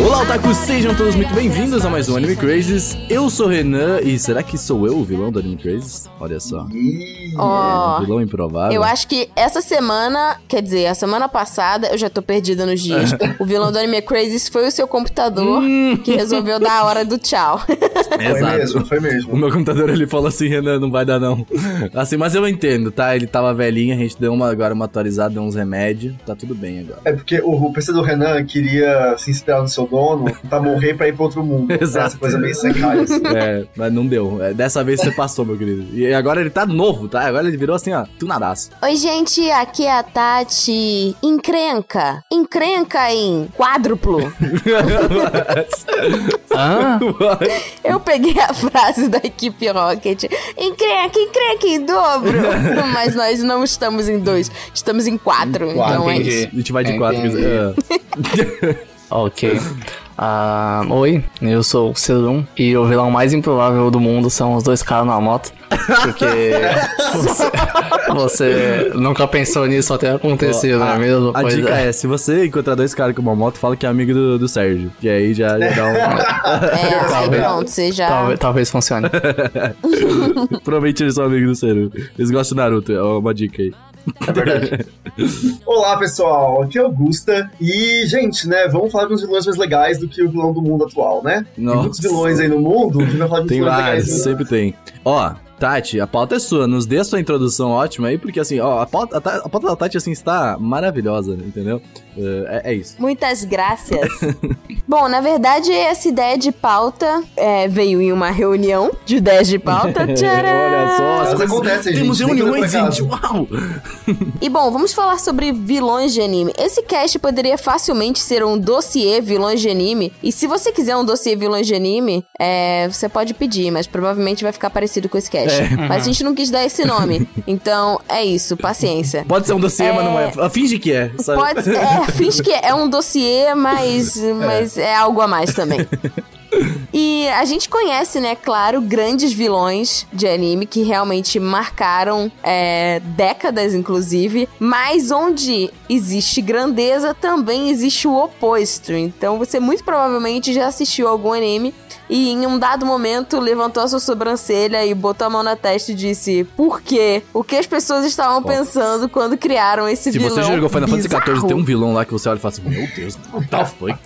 Olá, otaku, sejam todos muito bem-vindos a mais um Anime Crazes. Eu sou o Renan e será que sou eu o vilão do Anime Crazes? Olha só. Ih, Ó, Vilão improvável. eu acho que essa semana, quer dizer, a semana passada, eu já tô perdida nos dias. o vilão do Anime Crazy foi o seu computador que resolveu dar a hora do tchau. Foi Exato. mesmo, foi O mesmo. meu computador ele falou assim, Renan, não vai dar não. Assim, mas eu entendo, tá? Ele tava velhinho, a gente deu uma, agora uma atualizada, deu uns remédios, tá tudo bem agora. É porque o, o PC do Renan queria se inspirar no seu dono pra morrer pra ir pra outro mundo. Exato. Essa coisa meio secária, assim. É, mas não deu. É, dessa vez você passou, meu querido. E agora ele tá novo, tá? Agora ele virou assim, ó, tunadaço. Oi, gente, aqui é a Tati. Encrenca. Encrenca em quádruplo. Hã? Eu peguei a frase da equipe Rocket. Encrenca, encrenca em dobro. Mas nós não estamos em dois, estamos em quatro. Em quatro, então é entendi. isso. A gente vai de quatro. Entendi. é. Ok. Ah, oi, eu sou o Celum e o vilão mais improvável do mundo são os dois caras na moto. Porque você, você nunca pensou nisso até acontecer, não é mesmo? A dica é. é, se você encontrar dois caras com uma moto, fala que é amigo do, do Sérgio. E aí já, já dá um... É, Talvez. pronto, você já. Talvez, talvez funcione. Provavelmente eles são amigos do Sérgio. Eles gostam do Naruto, é uma dica aí. É verdade. Olá, pessoal. Aqui é Augusta. E, gente, né, vamos falar de uns vilões mais legais do que o vilão do mundo atual, né? Tem Nossa. muitos vilões aí no mundo, a gente vai falar de Tem vilões vários, legais. sempre tem. Ó, Tati, a pauta é sua. Nos dê a sua introdução ótima aí, porque assim, ó, a pauta, a, a pauta da Tati, assim, está maravilhosa, entendeu? É, é isso. Muitas graças. Bom, na verdade, essa ideia de pauta é, veio em uma reunião de ideias de pauta. Tcharam! Olha só, Elas essas- acontecem, temos gente, é reuniões, por acaso. gente, uau! E bom, vamos falar sobre vilões de anime. Esse cast poderia facilmente ser um dossiê vilões de anime. E se você quiser um dossiê vilões de anime, é, você pode pedir, mas provavelmente vai ficar parecido com esse cast. Mas a gente não quis dar esse nome. Então, é isso, paciência. Pode ser um dossiê, É. mas não é. Finge que é, sabe? Pode, é, finge que é um dossiê, mas, mas é algo a mais também. E a gente conhece, né, claro, grandes vilões de anime que realmente marcaram é, décadas, inclusive. Mas onde existe grandeza, também existe o oposto. Então você muito provavelmente já assistiu algum anime e em um dado momento levantou a sua sobrancelha e botou a mão na testa e disse: Por quê? O que as pessoas estavam pensando quando criaram esse Se vilão? você já jogou Final Fantasy XIV, tem um vilão lá que você olha e fala assim: Meu Deus, what the fuck?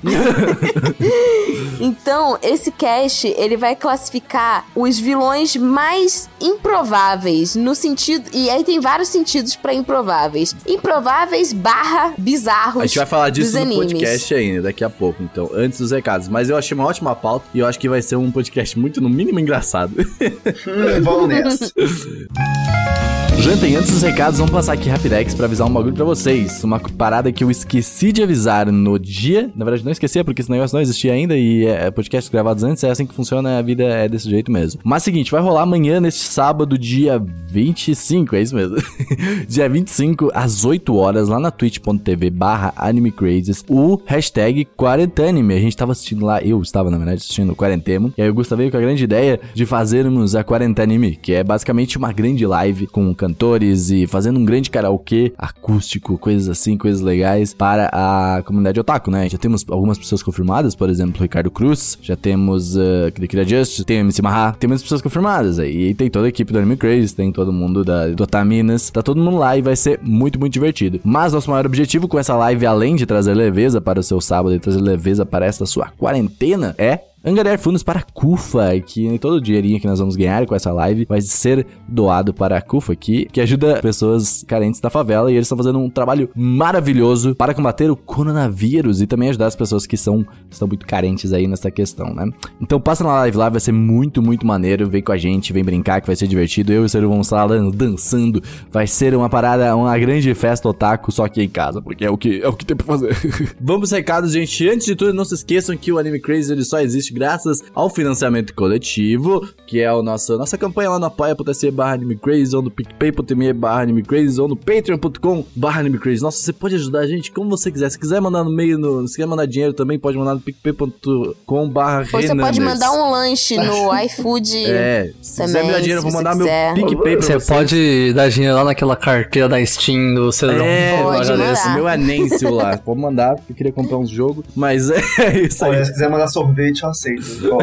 Então, esse cast, ele vai classificar os vilões mais improváveis, no sentido... E aí tem vários sentidos pra improváveis. Improváveis barra bizarros A gente vai falar disso no animes. podcast ainda, daqui a pouco, então, antes dos recados. Mas eu achei uma ótima pauta e eu acho que vai ser um podcast muito, no mínimo, engraçado. Hum, vamos nessa. Gente, antes dos recados, vamos passar aqui rapidex pra avisar um bagulho pra vocês. Uma parada que eu esqueci de avisar no dia. Na verdade, não esqueci, porque esse negócio não existia ainda e é podcasts gravados antes, é assim que funciona, a vida é desse jeito mesmo. Mas seguinte, vai rolar amanhã, neste sábado, dia 25, é isso mesmo? dia 25, às 8 horas, lá na twitch.tv barra animecrazes, o hashtag quarentanime. A gente tava assistindo lá, eu estava, na verdade, assistindo o Quarentemo. E aí o Gustavo veio com a grande ideia de fazermos a Quarentanime, que é basicamente uma grande live com cantores e fazendo um grande karaokê acústico, coisas assim, coisas legais para a comunidade otaku, né? Já temos algumas pessoas confirmadas, por exemplo, Ricardo Cruz, já temos uh, The Kira Just, tem MC Maha, tem muitas pessoas confirmadas aí. E tem toda a equipe do Anime Crazy, tem todo mundo da, do Otaminas, tá todo mundo lá e vai ser muito, muito divertido. Mas nosso maior objetivo com essa live, além de trazer leveza para o seu sábado e trazer leveza para esta sua quarentena, é angariar fundos para a CUFA, que todo o dinheirinho que nós vamos ganhar com essa live vai ser doado para a CUFA, que, que ajuda pessoas carentes da favela e eles estão fazendo um trabalho maravilhoso para combater o coronavírus e também ajudar as pessoas que são, estão muito carentes aí nessa questão, né? Então passa na live lá, vai ser muito, muito maneiro, vem com a gente, vem brincar que vai ser divertido, eu e o Ciro vamos estar lá dançando, vai ser uma parada, uma grande festa otaku, só que em casa, porque é o que, é o que tem pra fazer. vamos recados, gente. Antes de tudo, não se esqueçam que o Anime Crazy ele só existe justamente graças ao financiamento coletivo, que é a nossa, nossa campanha lá no apoia.se barra animecrazy, ou no picpay.me barra animecrazy, ou no patreon.com barra animecrazy. Nossa, você pode ajudar a gente como você quiser. Se quiser mandar no meio, no, se quiser mandar dinheiro também, pode mandar no picpay.com barra Ou você pode mandar um lanche no iFood. É, se quiser me dar dinheiro, eu vou mandar meu. PicPay pra Você você. pode dar dinheiro lá naquela carteira da Steam do Cedrão. É, eu Pode agradeço. mandar. Meu anêncio lá. Pode mandar, porque eu queria comprar uns jogos. Mas é isso aí. Olha, se quiser mandar sorvete, eu aceito.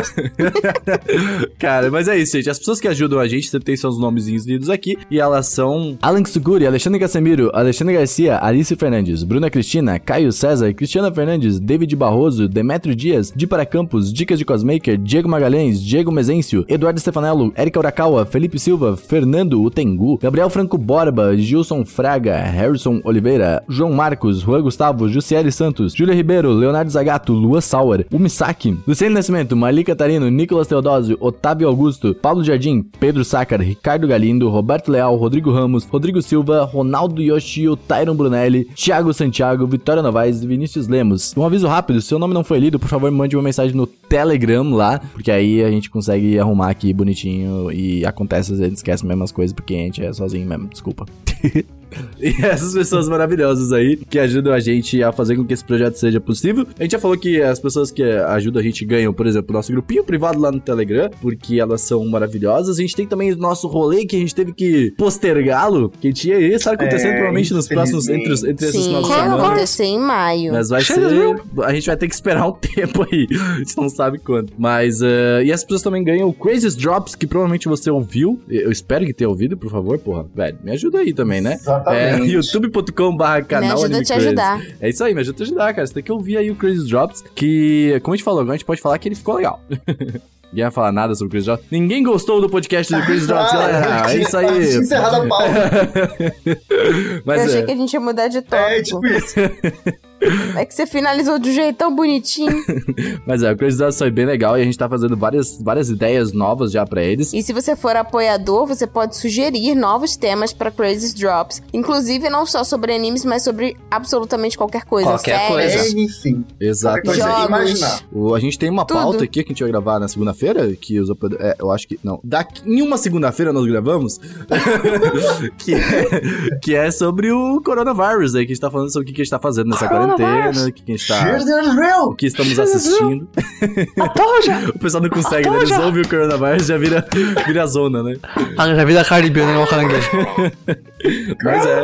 Cara, mas é isso, gente. As pessoas que ajudam a gente, você tem seus nomezinhos lidos aqui. E elas são Alan Suguri, Alexandre Casemiro, Alexandre Garcia, Alice Fernandes, Bruna Cristina, Caio César, Cristiana Fernandes, David Barroso, Demetrio Dias, Di para Campos, Dicas de Cosmaker, Diego Magalhães, Diego Mezencio, Eduardo Stefanello, Erika Urakawa, Felipe Silva, Fernando Utengu, Gabriel Franco Borba, Gilson Fraga, Harrison Oliveira, João Marcos, Juan Gustavo, Jussiele Santos, Júlia Ribeiro, Leonardo Zagato, Lua Sauer, Umisaki, Luciano Nascimento, Marli Catarino, Nicolas Teodósio, Otávio Augusto, Paulo Jardim, Pedro Sácar, Ricardo Galindo, Roberto Leal, Rodrigo Ramos, Rodrigo Silva, Ronaldo Yoshio, Tyron Brunelli, Thiago Santiago, Vitória Novaes e Vinícius Lemos. Um aviso rápido, se seu nome não foi lido, por favor, mande uma mensagem no Telegram lá, porque aí a gente consegue arrumar aqui bonitinho e acontece, às vezes esquece mesmo as coisas, porque a gente é sozinho mesmo, desculpa. E essas pessoas maravilhosas aí que ajudam a gente a fazer com que esse projeto seja possível. A gente já falou que as pessoas que ajudam a gente ganham, por exemplo, nosso grupinho privado lá no Telegram, porque elas são maravilhosas. A gente tem também o nosso rolê que a gente teve que postergá-lo, que tinha isso acontecendo É, provavelmente nos próximos entre, os- entre esses Sim, de vai acontecer em maio. Mas vai ser. A gente vai ter que esperar um tempo aí. A gente não sabe quanto. Mas. eh, e as pessoas também ganham o Crazy Drops, que provavelmente você ouviu. Eu espero que tenha ouvido, por favor, porra. Velho, me ajuda aí também, né? É, Exatamente. youtube.com.br canal Me ajuda a te Crazy. ajudar. É isso aí, me ajuda a te ajudar, cara. Você tem que ouvir aí o Crazy Drops, que, como a gente falou, agora a gente pode falar que ele ficou legal. Ninguém vai falar nada sobre o Crazy Drops. Ninguém gostou do podcast do Crazy Drops, galera. É isso aí. Encerrada a pauta. Mas eu achei é. que a gente ia mudar de tópico. É, tipo isso. É que você finalizou de um jeito tão bonitinho. Mas é, o Crazy Drops foi bem legal e a gente tá fazendo várias, várias ideias novas já pra eles. E se você for apoiador, você pode sugerir novos temas pra Crazy Drops. Inclusive, não só sobre animes, mas sobre absolutamente qualquer coisa. Qualquer séries. coisa. É, enfim. Exato. Qualquer coisa Jogos. que imaginar. O- a gente tem uma Tudo. pauta aqui que a gente vai gravar na segunda-feira, que os apoiadores- é, eu acho que não. Daqui, em uma segunda-feira nós gravamos, que, é, que é sobre o coronavírus aí, que a gente tá falando sobre o que, que a gente tá fazendo nessa quarentena, o que, que a gente tá. Cheers, there's real. O que estamos assistindo. o pessoal não consegue, né? Eles ouvem o coronavírus já vira, vira zona, né? Ah, já vi da Caribbean, né, o caranguejo. Mas é.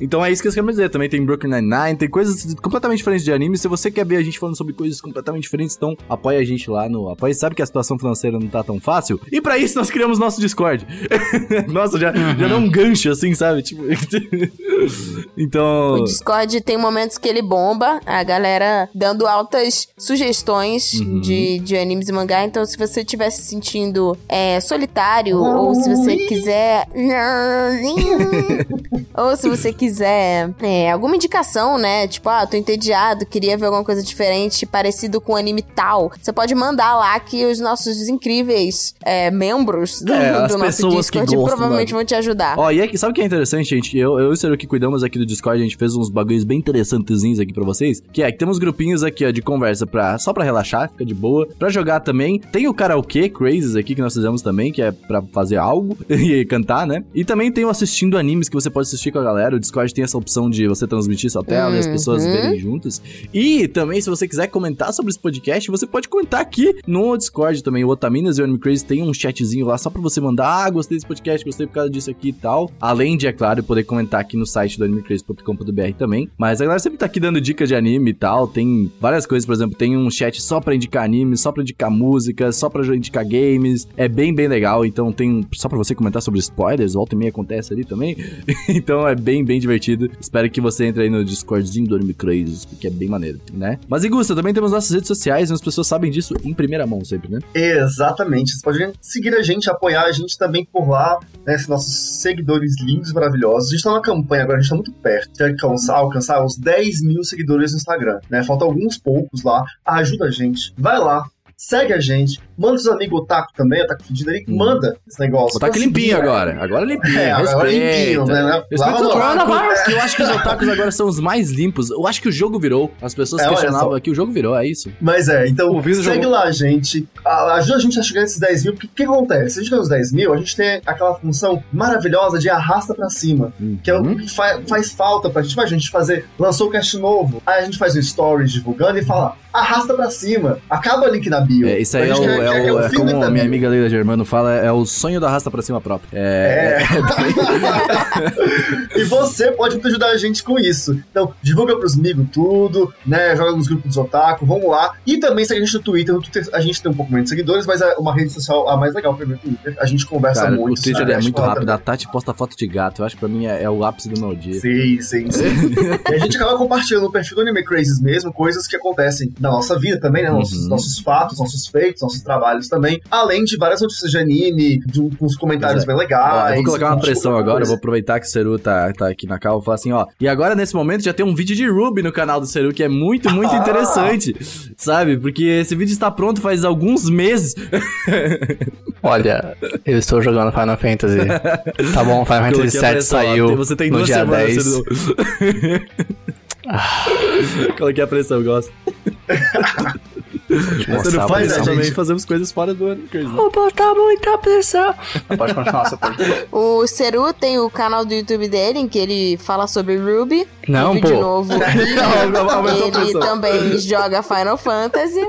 Então é isso que eu quero dizer. Também tem Brooklyn Nine-Nine, tem coisas completamente diferentes de anime. Se você quer ver a gente falando sobre coisas completamente diferentes, então apoia a gente lá no Apoia. Sabe que a situação financeira não tá tão fácil? E pra isso nós criamos nosso Discord. Nossa, já, já dá um gancho assim, sabe? Tipo. então. O Discord tem momentos que ele bomba, a galera dando altas sugestões Uhum. de, de animes e mangá. Então, se você estiver se sentindo é, solitário, ou se você quiser. ou se você quiser é, alguma indicação, né? Tipo, ah, tô entediado, queria ver alguma coisa diferente, parecido com anime tal. Você pode mandar lá que os nossos incríveis é, membros do, É, do nosso pessoas que Discord gostam, provavelmente vão te ajudar. Ó, e é que- sabe o que é interessante, gente? Eu, eu e o Seru que cuidamos aqui do Discord, a gente fez uns bagulhos bem interessantezinhos aqui pra vocês. Que é que temos grupinhos aqui, ó, de conversa pra, só pra relaxar, fica de boa. Pra jogar também. Tem o karaokê Crazes aqui que nós fizemos também, que é pra fazer algo e cantar, né? E também tem o assistindo animes que você pode assistir com a galera. O Discord tem essa opção de você transmitir sua tela e as pessoas Uhum. verem juntas. E também, se você quiser comentar sobre esse podcast, você pode comentar aqui no Discord também. O Otaminas e o Anime Crazy tem um chatzinho lá só pra você mandar, ah, gostei desse podcast, gostei por causa disso aqui e tal. Além de, é claro, poder comentar aqui no site do animecrazy.com.br também. Mas a galera sempre tá aqui dando dicas de anime e tal. Tem várias coisas, por exemplo, tem um chat só pra indicar anime, só pra indicar música, só pra indicar games. É bem, bem legal. Então tem só pra você comentar sobre spoilers, volta e meia acontece ali também. então é bem, bem divertido. Espero que você entre aí no Discordzinho do Anime porque é bem maneiro, né? Mas, Igusta, também temos nossas redes sociais, e as pessoas sabem disso em primeira mão sempre, né? Exatamente. Você pode seguir a gente, apoiar a gente também por lá, né? Esses nossos seguidores lindos, maravilhosos. A gente tá numa campanha agora, a gente tá muito perto de alcançar, alcançar os 10 mil seguidores no Instagram, né? Faltam alguns poucos lá. Ajuda a gente. Vai lá. Segue a gente, manda os amigos otaku também, otaku fedido ali, Hum. manda esse negócio. Otaku limpinho seguir, agora. Agora limpinho. É, agora limpinho, né? Respeita o otaku. Eu acho que os otakus agora são os mais limpos. Eu acho que o jogo virou. As pessoas É, questionavam que o jogo virou, é isso. Mas é, então segue jogou. lá, gente. Ajuda a gente a chegar nesses 10 mil, porque o que acontece? Se a gente ganhar os 10 mil, a gente tem aquela função maravilhosa de arrasta pra cima. Que é o Uhum. que fa- faz falta pra gente. Imagina, a gente fazer, lançou o cast novo, aí a gente faz um stories divulgando e fala, arrasta pra cima, acaba o link na bio. É, isso aí é, gente o, quer- quer- é, o, é fim como da a minha bio. amiga Leila Germano fala, é o sonho da raça pra cima próprio. É. e você pode muito ajudar a gente com isso. Então, divulga pros amigos tudo, né? Joga nos grupos dos otaku, vamos lá. E também segue a gente no Twitter. No Twitter a gente tem um pouco menos de seguidores, mas é uma rede social a mais legal pra mim, o Twitter. A gente conversa Cara, muito. o Twitter é muito rápido. também. A Tati posta foto de gato. Eu acho que pra mim é, é o ápice do meu dia. Sim, sim, sim. e a gente acaba compartilhando no perfil do Anime Crazes mesmo, coisas que acontecem na nossa vida também, né? Nossos, Uhum. nossos fatos, nossos feitos, nossos trabalhos também. Além de várias notícias de anime, de uns comentários é. bem Ó, legais. eu vou colocar uma pressão agora, vou aproveitar que o Seru tá, tá aqui na cal e vou falar assim, ó. E agora, nesse momento, já tem um vídeo de Ruby no canal do Seru, que é muito, muito Ah. interessante. Sabe? Porque esse vídeo está pronto faz alguns meses. Olha, eu estou jogando Final Fantasy. Tá bom, Final Fantasy VII ó. saiu Você tem no duas dia semanas, 10. Seru. Coloquei a pressão, gosto. Mas você não a faz, né? Gente. fazemos coisas fora do ano. Vou botar muita pressão. Pode continuar, você pode. O Seru tem o canal do YouTube dele, em que ele fala sobre Ruby. Não, vídeo pô. novo. Não, a ele também joga Final Fantasy.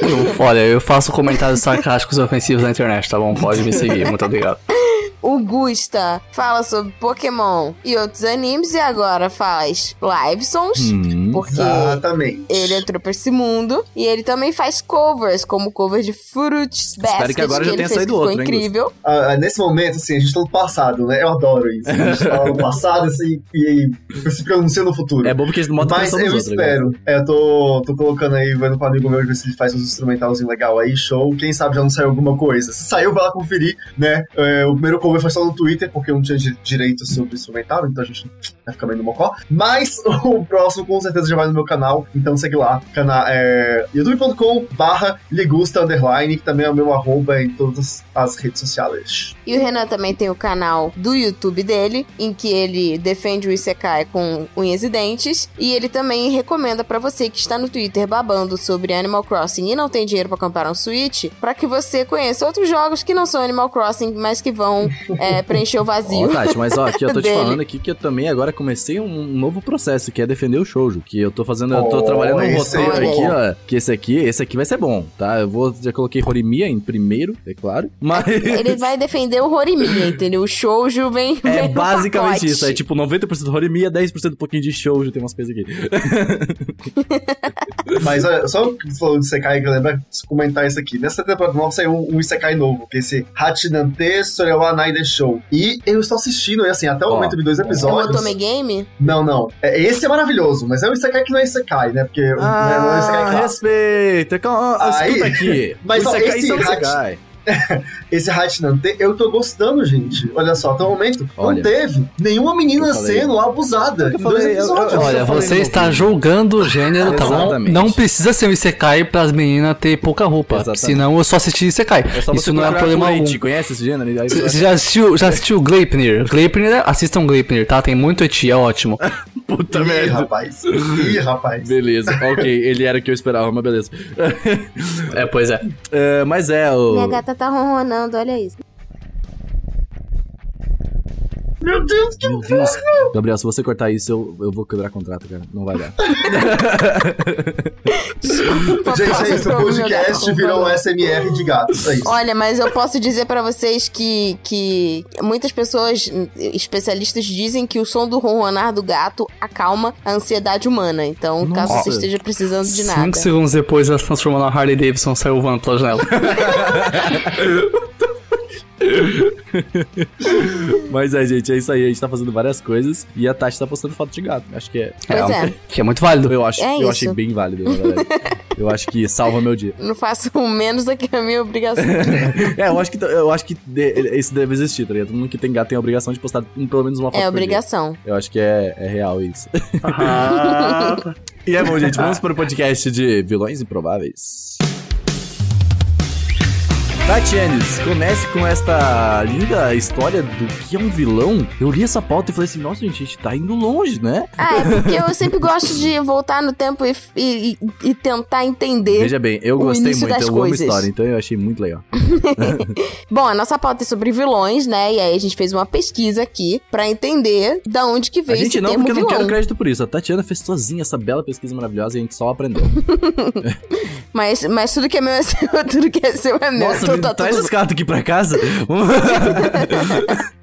Eu, olha, eu faço comentários sarcásticos e ofensivos na internet, tá bom? Pode me seguir, muito obrigado. O Gusta fala sobre Pokémon e outros animes. E agora faz live. Hum. Porque Exatamente. ele entrou pra esse mundo. E ele também faz covers, como cover de Fruits Basket, que agora já ele tenha saído que ficou outro, hein, incrível. Ah, nesse momento, assim, a gente tá no passado, né? Eu adoro isso. A gente tá no passado assim, e, se pronuncia no futuro. É bom porque eles não botam Mas eu outros. né? espero. É, eu tô, tô colocando aí, vendo com um amigo meu ver se ele faz uns instrumentalzinhos legal aí, show. Quem sabe já não saiu alguma coisa. Se saiu, vai lá conferir, né? É, o primeiro cover foi só no Twitter, porque eu não tinha di- direito sobre instrumental, então a gente vai ficar meio no mocó. Mas o próximo com certeza já vai no meu canal, então segue lá. Cana é, youtube.com barra ligusta underline, que também é o meu arroba em todas as redes sociais. E o Renan também tem o canal do YouTube dele, em que ele defende o Isekai com unhas e dentes. E ele também recomenda pra você que está no Twitter babando sobre Animal Crossing e não tem dinheiro pra comprar um Switch, pra que você conheça outros jogos que não são Animal Crossing, mas que vão é, preencher o Ó, vazio. Tati, mas ó, aqui eu tô te falando aqui que eu também agora comecei um novo processo, que é defender o shoujo, que eu tô fazendo, eu tô Oh, trabalhando um roteiro é aqui, ó, que esse aqui, esse aqui vai ser bom, tá? Eu vou, já coloquei Horimiya em primeiro, é claro, mas Ele vai defender o Horimiya, entendeu? O shoujo vem, é vem no basicamente pacote. isso, é tipo 90% Horimiya, 10% um pouquinho de shoujo, tem umas coisas aqui. Mas olha, só falou de Isekai, que eu lembro de comentar isso aqui. Nessa temporada nova saiu um, um Isekai novo, que é esse Hachinante Sorewa Naide Show. E eu estou assistindo, e assim, até o Ó. momento de dois É o episódios. Otome Game? Não, não. É, esse é maravilhoso, mas é um Isekai que não é Isekai, né? Porque né, não é um Isekai Ah, clássico. respeita, calma, Aí- escuta aqui. Mas, ó, Isekai esse são Hachi- Isekai. Esse Hachinante, eu tô gostando, gente. Olha só, até o momento Olha. não teve nenhuma menina sendo abusada Eu falei, eu- episódios. eu- eu- Olha, você está julgando o gênero, tá bom? Não precisa ser um Isekai pras meninas ter pouca roupa. Exatamente. Senão eu só assisti Isekai. É Isso não é procurar problema algum. Conhece esse gênero? Aí você Você já assistiu, já assistiu Gleipnir? Gleipnir, assistam Gleipnir, tá? Tem muito eti, é ótimo. Puta Ih, merda. rapaz. Ih, rapaz. Beleza, ok, ele era o que eu esperava, mas beleza. É, pois é. É, mas é, o. Minha gata tá ronronando, olha isso. Meu Deus, que Meu Deus. Gabriel, se você cortar isso, eu, eu vou quebrar contrato, cara. Não vai dar. Gente, é isso. O podcast virou um SMR de gatos. É isso. Olha, mas eu posso dizer pra vocês que, que muitas pessoas, especialistas, dizem que o som do ronronar do gato acalma a ansiedade humana. Então, caso Nossa. você esteja precisando de nada. Cinco segundos depois, ela se transformou na Harley Davidson, saiu voando pela janela. Mas é, gente, é isso aí. A gente tá fazendo várias coisas e a Tati tá postando foto de gato. Acho que é. Pois é. Que é muito válido. Eu, acho, É eu isso. achei bem válido, na verdade. Eu acho que salva meu dia. Não faço menos do que a minha obrigação. É, eu acho que, eu acho que de- isso deve existir, tá ligado? Todo mundo que tem gato tem a obrigação de postar pelo menos uma foto É por dia. obrigação. Eu acho que é, é real isso. Ah, E é bom, gente. Vamos para o podcast de vilões improváveis. Tatianes, comece com esta linda história do que é um vilão. Eu li essa pauta e falei assim, nossa, gente, a gente tá indo longe, né? Ah, é porque eu sempre gosto de voltar no tempo e, e, e tentar entender. Veja bem, eu gostei muito, eu coisas. amo história, então eu achei muito legal. Bom, a nossa pauta é sobre vilões, né? E aí a gente fez uma pesquisa aqui pra entender da onde que A veio gente esse não, termo porque eu não vilão. quero crédito por isso. A Tatiana fez sozinha essa bela pesquisa maravilhosa e a gente só aprendeu. Mas, mas tudo que é meu é seu, tudo que é seu é meu. Nossa, tá traz tudo esse gato aqui pra casa.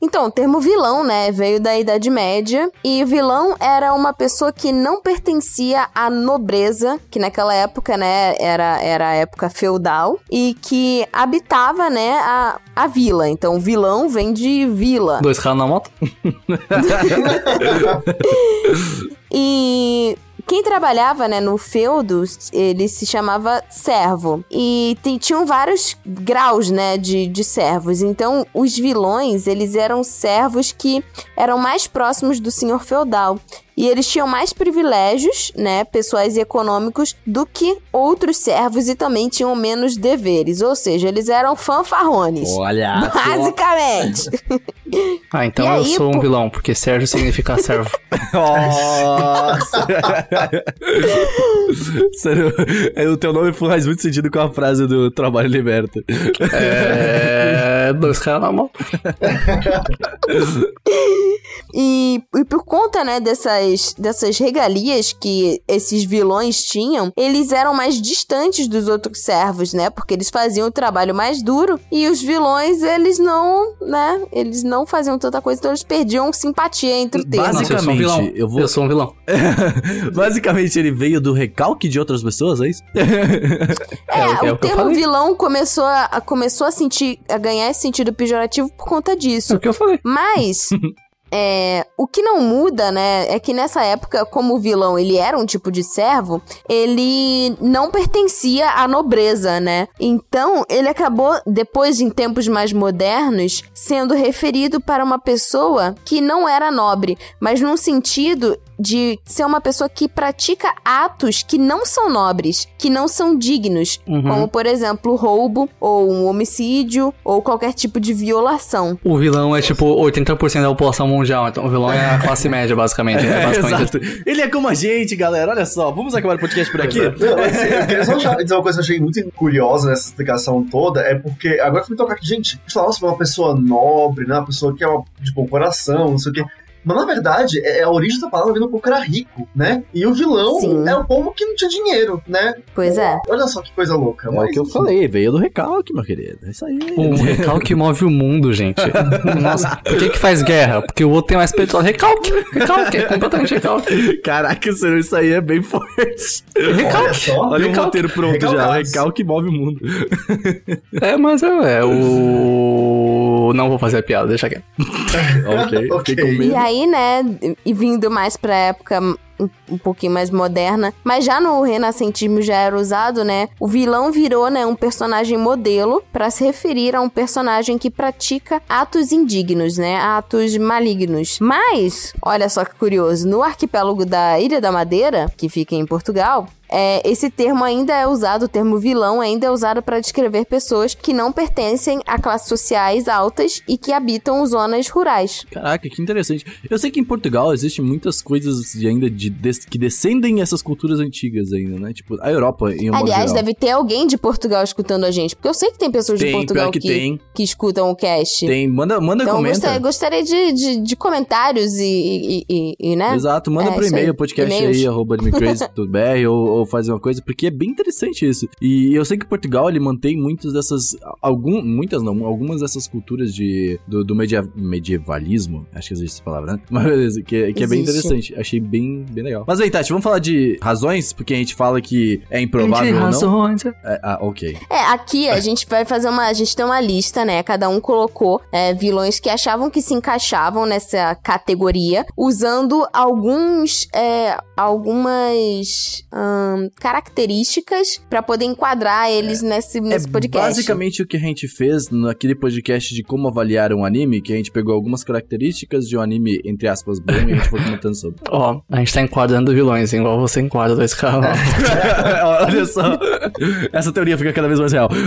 Então, o termo vilão, né, veio da Idade Média. E vilão era uma pessoa que não pertencia à nobreza, que naquela época, né, era, era a época feudal, e que habitava, né, a, a vila. Então, vilão vem de vila. Dois caras na moto? E quem trabalhava, né, no feudo, ele se chamava servo. E tem- tinham vários graus, né, de, de servos. Então, os vilões, eles eram servos que eram mais próximos do senhor feudal. E eles tinham mais privilégios, né, pessoais e econômicos, do que outros servos e também tinham menos deveres. Ou seja, eles eram fanfarrones. Olha só. Basicamente. Ah, então E eu aí, sou um vilão, porque Sérgio significa servo. Nossa! Sério, o teu nome faz muito sentido com a frase do Trabalho Liberta. É. Dois caras na moto. E, e por conta, né, dessas, dessas regalias que esses vilões tinham, eles eram mais distantes dos outros servos, né? Porque eles faziam o trabalho mais duro e os vilões, eles não, né? Eles não faziam tanta coisa, então eles perdiam simpatia entre o termo. Basic- Nossa, eu sou um. Basicamente, eu vou- Eu sou um vilão. Basicamente, ele veio do recalque de outras pessoas, é isso? É, É o é o termo falei. vilão começou a, a- começou a sentir, a ganhar esse sentido pejorativo por conta É disso. o que eu falei. Mas é, o que não muda, né, é que nessa época, como o vilão ele era um tipo de servo, ele não pertencia à nobreza, né? Então ele acabou depois em tempos mais modernos sendo referido para uma pessoa que não era nobre, mas num sentido de ser uma pessoa que pratica atos que não são nobres, que não são dignos, Uhum. como por exemplo roubo ou um homicídio ou qualquer tipo de violação. O vilão é tipo 80% da população mundial, então o vilão é a classe média, basicamente. É basicamente Exato. Ele é como a gente, galera. Olha só, vamos acabar o podcast por aqui? Não, assim, eu queria só dizer uma coisa que eu achei muito curiosa nessa explicação toda, é porque agora que me tocar aqui, gente, a gente fala sobre uma pessoa nobre, né? Uma pessoa que é uma, de bom coração, não sei o quê. Mas na verdade, é, a origem da palavra vem do povo que era rico, né? E o vilão Sim. é o povo que não tinha dinheiro, né? Pois é. Olha só que coisa louca. É o mas- que eu falei, veio do recalque, meu querido. É isso aí. um recalque move o mundo, gente. Nossa, por que que faz guerra? Porque o outro tem mais petróleo. Recalque, recalque, é completamente recalque. Caraca, senhor, isso aí é bem forte. Olha só. Olha o Recalque. roteiro pronto já. O Recalcados. recalque move o mundo. É, mas é, é o. Não vou fazer a piada, deixa quieto. ok, E medo. Aí, né, e vindo mais pra época um- pouquinho mais moderna, mas já no renascentismo já era usado, né? O vilão virou, né, um personagem modelo pra se referir a um personagem que pratica atos indignos, né? Atos malignos. Mas, olha só que curioso, no arquipélago da Ilha da Madeira, que fica em Portugal, é, esse termo ainda é usado, o termo vilão ainda é usado para descrever pessoas que não pertencem a classes sociais altas e que habitam zonas rurais. Caraca, que interessante. Eu sei que em Portugal existem muitas coisas de- ainda de, des- que descendem essas culturas antigas ainda, né? Tipo, a Europa em um Aliás, deve ter alguém de Portugal escutando a gente, porque eu sei que tem pessoas de Tem, Portugal pior que que, que escutam o cast. Tem, manda, manda Então, eu comenta. gostaria, gostaria de, de, de comentários e, e, e- e, né? Exato, manda É, e-mail, podcast aí, arroba ou, ou faz uma coisa, porque é bem interessante isso. E eu sei que Portugal, ele mantém muitas dessas, algum, muitas não, algumas dessas culturas de, do, do media- medievalismo, acho que existe essa palavra, né? Mas beleza, que, que é bem interessante, achei bem, bem legal. Mas aí, Tati, vamos falar de razões, porque a gente fala que é improvável ou não. razões. É, ah, ok. É, aqui a gente vai fazer uma. A gente tem uma lista, né? Cada um colocou é, vilões que achavam que se encaixavam nessa categoria, usando alguns. É, algumas. Características pra poder enquadrar eles nesse, nesse é podcast. basicamente o que a gente fez naquele podcast de como avaliar um anime, que a gente pegou algumas características de um anime, entre aspas, bom, e a gente foi comentando sobre. Ó, a gente tá enquadrando vilões, igual você enquadra dois caras. Olha só. Essa teoria fica cada vez mais real.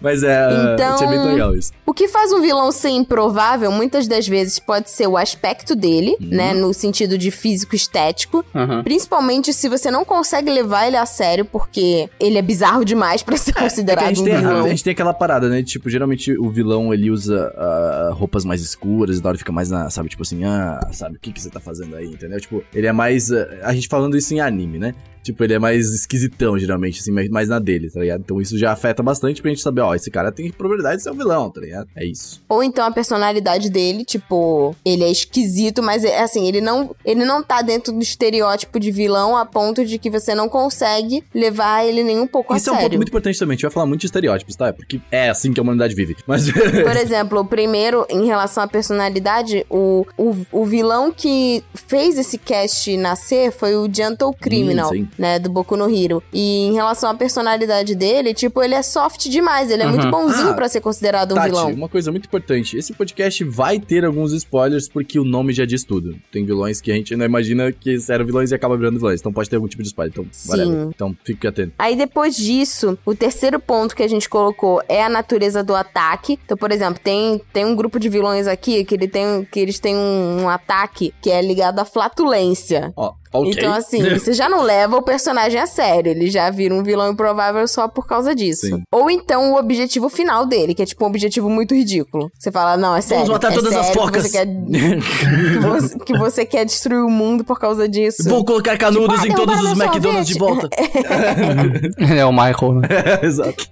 Mas é. Então- bem legal isso. O que faz um vilão ser improvável, muitas das vezes, pode ser o aspecto dele, Uhum. né? No sentido de físico estético. Uhum. Principalmente se você não consegue levar ele a sério, porque ele é bizarro demais pra ser É a considerado gente, um tem, vilão. a gente tem aquela parada, né? Tipo, geralmente o vilão ele usa ah, roupas mais escuras e da hora fica mais na, sabe, tipo assim, ah, sabe, o que, que você tá fazendo aí, entendeu? Tipo, ele é mais. ah, a gente falando isso em anime, né? Tipo, ele é mais esquisitão, geralmente, assim, mais, mais na dele, tá ligado? Então isso já afeta bastante pra gente saber, ó, esse cara tem probabilidade de ser um vilão, tá ligado? É isso. Ou então a personalidade dele, tipo, ele é esquisito, mas é assim, ele não, ele não tá dentro do estereótipo de vilão a ponto de que você não consegue levar ele nem um pouco isso a é um ponto sério. muito importante também. A gente vai falar muito de estereótipos, tá? Porque é assim que a humanidade vive. Mas. Por exemplo, o primeiro, em relação à personalidade, o, o, o vilão que fez esse cast nascer foi o Gentle Criminal, Hum, sim. Né, do Boku no Hero. E em relação à personalidade dele, tipo, ele é soft demais, ele é Uhum. muito bonzinho Ah, pra ser considerado um Tati, vilão. uma coisa muito importante. Esse podcast vai ter alguns spoilers porque o nome já diz tudo. Tem vilões que a gente não imagina que eram vilões e acabam virando vilões. Então pode ter algum tipo de spoiler. Então, Sim. whatever. Então, fique atento. Aí depois disso, o terceiro ponto que a gente colocou é a natureza do ataque. Então, por exemplo, tem, tem um grupo de vilões aqui que, ele tem, que eles têm um, um ataque que é ligado à flatulência. Ó, ok. Então, assim, você já não leva o personagem a sério. Ele já vira um vilão improvável só por causa disso. Sim. Ou então o objetivo final dele, que é tipo um objetivo muito ridículo. Você fala, não, é sério. matar é todas as sério que focas." Você quer, que, você, que você quer destruir o mundo por causa disso. Vou colocar canudos Tipo, ah, em todos os McDonald's de volta. É o Michael, né? Exato.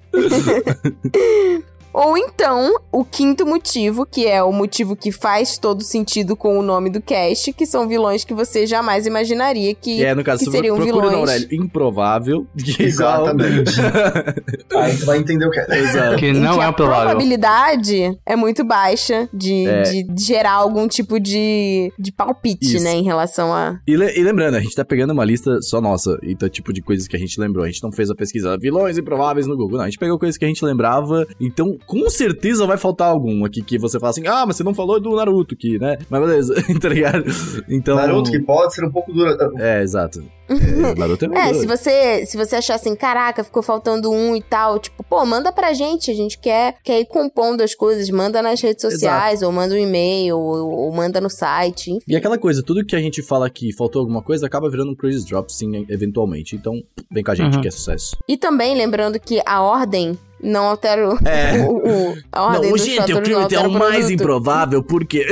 Ou então, o quinto motivo, que é o motivo que faz todo sentido com o nome do cast, que são vilões que você jamais imaginaria que, é, no caso, que seriam vilões. Aurélio. Improvável. Que é igual- Exatamente. Aí tu vai entender o que é. Exato. Que não que é a provável. probabilidade é muito baixa de, É. de gerar algum tipo de, de palpite, Isso. né, em relação a... E, le- e lembrando, a gente tá pegando uma lista só nossa, então tipo de coisas que a gente lembrou. A gente não fez a pesquisa vilões improváveis no Google, não. A gente pegou coisas que a gente lembrava, então com certeza vai faltar algum aqui que você fala assim, ah, mas você não falou do Naruto aqui, né? Mas beleza, tá ligado? Então... Naruto que pode ser um pouco duro. É, exato. É, Naruto é, É, se você, se você achar assim, caraca, ficou faltando um e tal, tipo, pô, manda pra gente, a gente quer, quer ir compondo as coisas, manda nas redes sociais, ou manda um e-mail, ou, ou manda no site, enfim. E aquela coisa, tudo que a gente fala aqui faltou alguma coisa, acaba virando um Crazy Drop, sim, eventualmente. Então, vem com a gente, Uhum. que é sucesso. E também lembrando que a ordem não altera o, É. o- o- a ordem não, dos gente, o crime é o mais produto. improvável, por quê?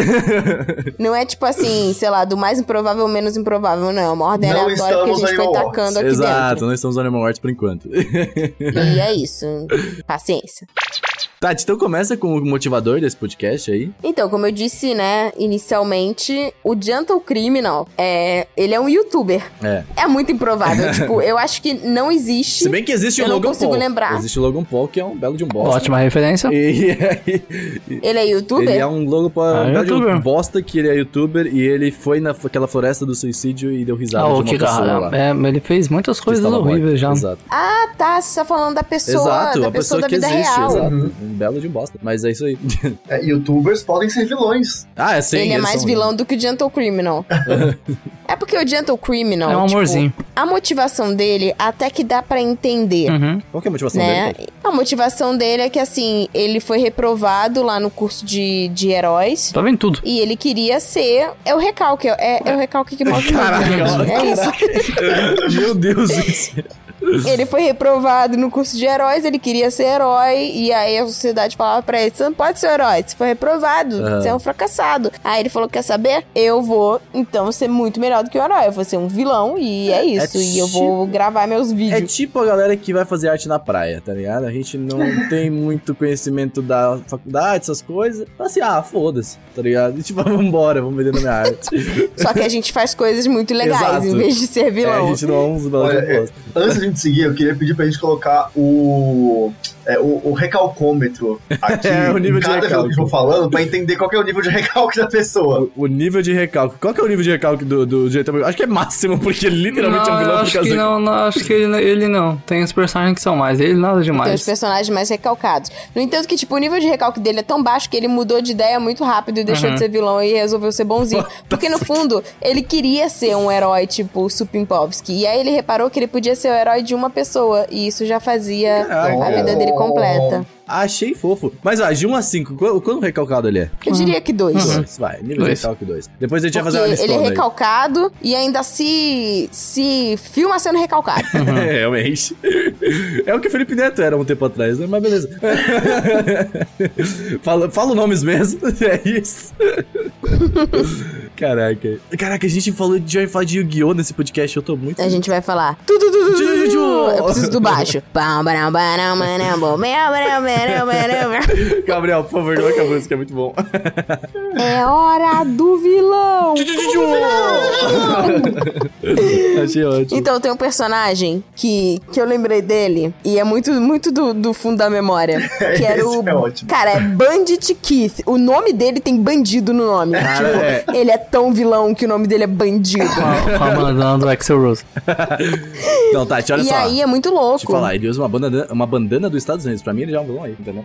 Não é tipo assim, sei lá, do mais improvável ao menos improvável, não. É uma ordem Não aleatória que a gente foi tacando aqui Exato, dentro. nós estamos no Animal Arts por enquanto. E é isso. Paciência. Tati, então começa com o motivador desse podcast aí. Então, como eu disse, né, inicialmente, o Gentle Criminal, é, ele é um youtuber. É. É muito improvável. tipo, eu acho que não existe. Se bem que existe Eu o não Logan consigo Paul. lembrar. Existe o Logan Paul, que é um belo de um bosta. Ótima referência. E, Ele é youtuber? ele é um Logan Paul, Ah, um belo de um youtuber. bosta que ele é youtuber e ele foi naquela floresta do suicídio e deu risada Ah, de uma que pessoa cara. lá. É, mas ele fez muitas coisas horríveis já. Exato. Ah, tá. Você tá falando da pessoa, Exato, da a pessoa, pessoa da que vida existe, real. exato. Uhum. Um belo de bosta. Mas é isso aí. É, Youtubers podem ser vilões. ah, é sim. ele é mais vilão do que o Gentle Criminal. é porque o Gentle Criminal. É um tipo, amorzinho. a motivação dele até que dá pra entender. Uhum. Qual que é a motivação Né? dele? A motivação dele é que, assim, ele foi reprovado lá no curso de, de heróis. Tá vendo tudo. E ele queria ser. É o recalque, é, é o recalque que move Caraca. É isso. Meu Deus do céu. Ele foi reprovado no curso de heróis, ele queria ser herói, e aí a sociedade falava pra ele: você não pode ser herói, você foi reprovado, Aham. você é um fracassado. Aí ele falou: quer saber? Eu vou, então, ser muito melhor do que o herói. Eu vou ser um vilão, e é, isso. e eu vou tipo- gravar meus É vídeos. tipo a galera que vai fazer arte na praia, tá ligado? A gente não tem muito conhecimento da faculdade, essas coisas. Então, assim, ah, foda-se, tá ligado? E tipo, vambora, vamos vender na minha arte. Só que a gente faz coisas muito legais, Exato. em vez de ser É, a vilão. gente não é uns belos Olha. Antes de seguir, eu queria pedir pra gente colocar o. é, o, o recalcômetro aqui É, o nível de cada jogo recalque. que eu vou falando pra entender qual que é o nível de recalque da pessoa. O, o nível de recalque. Qual que é o nível de recalque do, do GT? Acho que é máximo, porque ele literalmente é um não, vilão por causa que da- não, não, acho que ele, ele não. Tem os personagens que são mais, ele nada Tem os demais. personagens mais recalcados. No entanto, que, tipo, o nível de recalque dele é tão baixo que ele mudou de ideia muito rápido e deixou de ser vilão e resolveu ser bonzinho. Porque, no fundo, ele queria ser um herói, tipo, Supimpovski. E aí ele reparou que ele podia ser o herói de uma pessoa. E isso já fazia Caraca. a vida dele completa. Achei fofo. Mas, ó, de 1 a 5, qual, quão recalcado ele é? Eu diria que dois. Dois, vai. Nível Dois. recalque 2. Depois a gente vai fazer uma ele é listona aí. recalcado e ainda se, se filma sendo recalcado. É, realmente. É o que o Felipe Neto era um tempo atrás, né? Mas beleza. fala, fala nomes mesmo. É isso. Caraca. Caraca, a gente falou de, vai falar de Yu-Gi-Oh! nesse podcast. Eu tô muito. A gente vai falar. Eu preciso do baixo. Gabriel, por favor, coloca a música, é muito bom. É hora do vilão! Achei ótimo. Então, tem um personagem que, que eu lembrei dele, e é muito, muito do, do fundo da memória. Que era Esse o. é ótimo. Cara, é Bandit Keith. O nome dele tem bandido no nome. Cara, tipo, é. ele é tão vilão que o nome dele é bandido. Com a- com a bandana do Axel Rose. Então, Tati, olha e só. aí é muito Deixa eu louco. falar, ele usa uma bandana, uma bandana dos Estados Unidos. Pra mim, ele já é um vilão aí, entendeu?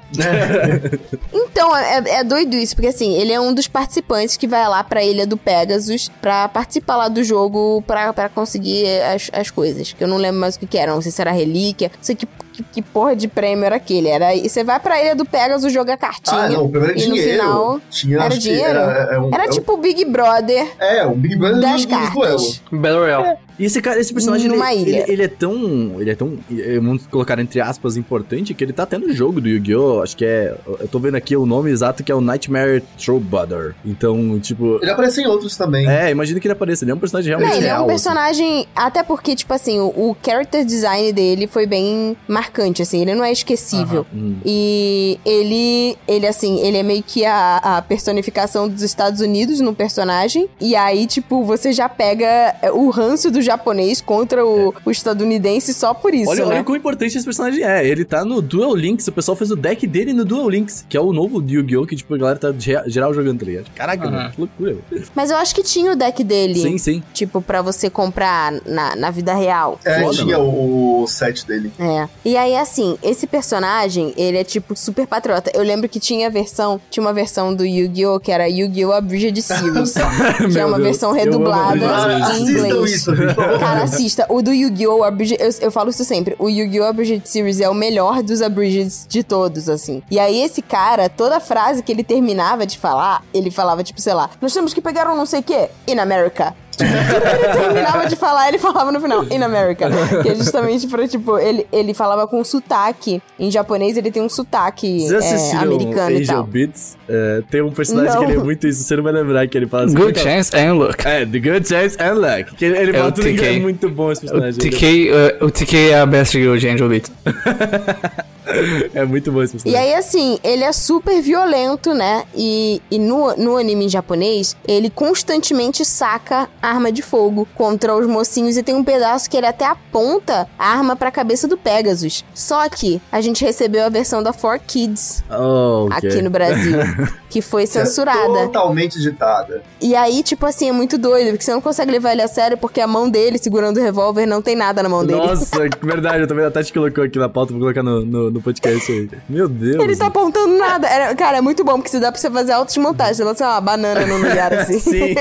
Então, é, é doido isso, porque assim, ele é um dos participantes que vai lá pra Ilha do Pegasus pra participar lá do jogo pra, pra conseguir as, as coisas. Que eu não lembro mais o que, que era, não sei se era relíquia, não sei que, que, que porra de prêmio era aquele. Era, e você vai pra Ilha do Pegasus jogar cartinha. Ah, não, o primeiro e no dinheiro. final. Tinha, era dinheiro? Era, é um- Era é um- tipo o Big Brother É, o Big Brother das dos cartas. Battle Royale. E esse cara, esse personagem, ele, Numa ilha. ele, ele é tão. Ele é tão. eh, Vamos colocar entre aspas, importante, que ele tá tendo jogo do Yu-Gi-Oh! Acho que é. Eu tô vendo aqui o nome exato que é o Nightmare Troubadour. Então, tipo. Ele aparece em outros também. É, imagina que ele apareça. Ele é um personagem Não, realmente ele é real. um assim. personagem. Até porque, tipo assim, o, o character design dele foi bem marcante, assim. Ele não é esquecível. Hum. E ele, ele assim, ele é meio que a, a personificação dos Estados Unidos no personagem. E aí, tipo, você já pega o ranço do japonês contra o, o estadunidense só por isso, Olha, né? olha quão importante esse personagem é. Ele tá no Duel Links. O pessoal fez o deck dele no Duel Links, que é o novo Yu-Gi-Oh! que, tipo, a galera tá ge- geral jogando, tá ligado? Caraca, Aham. mano, que loucura. Mas eu acho que tinha o deck dele, Sim, sim. tipo, pra você comprar na, na vida real. É, Foda, tinha o, o set dele. É. E aí, assim, esse personagem, ele é tipo super patriota. Eu lembro que tinha a versão, tinha uma versão do Yu-Gi-Oh! que era Yu-Gi-Oh! Abridged Series. que é uma Deus, versão redublada Ah, em assistam inglês. isso, gente, por favor. Cara, assista. O do Yu-Gi-Oh! Abridged... Eu, eu falo isso sempre. O Yu-Gi-Oh! Abridged Series é o melhor dos Abridged de todos, assim. E aí, esse cara, toda frase que ele terminava de falar, ele falava, tipo, sei lá, nós temos que pegar um não sei o quê. In America. Tudo que ele terminava de falar, ele falava no final, in America. Que é justamente pra, tipo, ele, ele falava com sotaque. Em japonês, ele tem um sotaque é, americano e Angel tal. Beats? É, tem um personagem Não. que ele é muito isso, você não vai lembrar que ele fala assim. Good é que chance and luck. é? É, The Good Chance and Luck. Que ele, ele É fala o tudo TK. é muito bom esse O personagem. TK, uh, o TK é a best girl de Angel Beats. É muito bom esse E personagem. aí, assim, ele é super violento, né? E, e no, no anime em japonês, ele constantemente saca arma de fogo contra os mocinhos. E tem um pedaço que ele até aponta a arma pra cabeça do Pegasus. Só que a gente recebeu a versão da 4Kids Oh, ok. aqui no Brasil, que foi É censurada. Totalmente ditada. E aí, tipo assim, é muito doido, porque você não consegue levar ele a sério, porque a mão dele segurando o revólver não tem nada na mão dele. Nossa, que verdade, eu também a Tati colocou aqui na pauta, vou colocar no, no, no podcast aí. Meu Deus. Ele tá apontando nada. Era- cara, é muito bom, porque se dá pra você fazer altas montagens. Você lança uma banana no lugar, assim. Sim.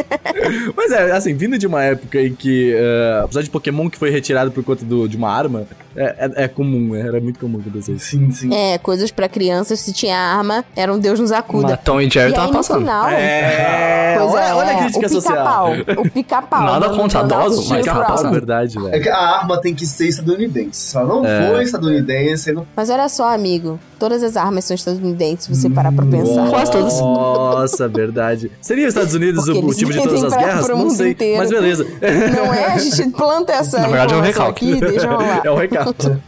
Mas é, assim, vindo de uma época em que, eh, apesar de Pokémon que foi retirado por conta do- de uma arma, é, é, é comum, é, era muito comum acontecer isso. Sim, sim. É, coisas pra crianças, se tinha arma, era um Deus nos acuda. Mas Tom e Jerry e tava aí, no passando. final... É, Pois olha, é, olha a crítica o social. pica-pau. O pica-pau. Nada dando- contra idosos, mas. É passando. verdade, É velho. que a arma tem que ser estadunidense. Se ela não É. for estadunidense, não... Mas olha só, amigo. Todas as armas são estadunidenses, se você parar pra pensar. Quase todas. Nossa, verdade. Seria os Estados Unidos Porque o motivo de todas as pra- guerras? Não mundo sei, inteiro. mas beleza. Não é? A gente planta essa Na verdade, é um recalque. aqui, deixa rolar. É um recado.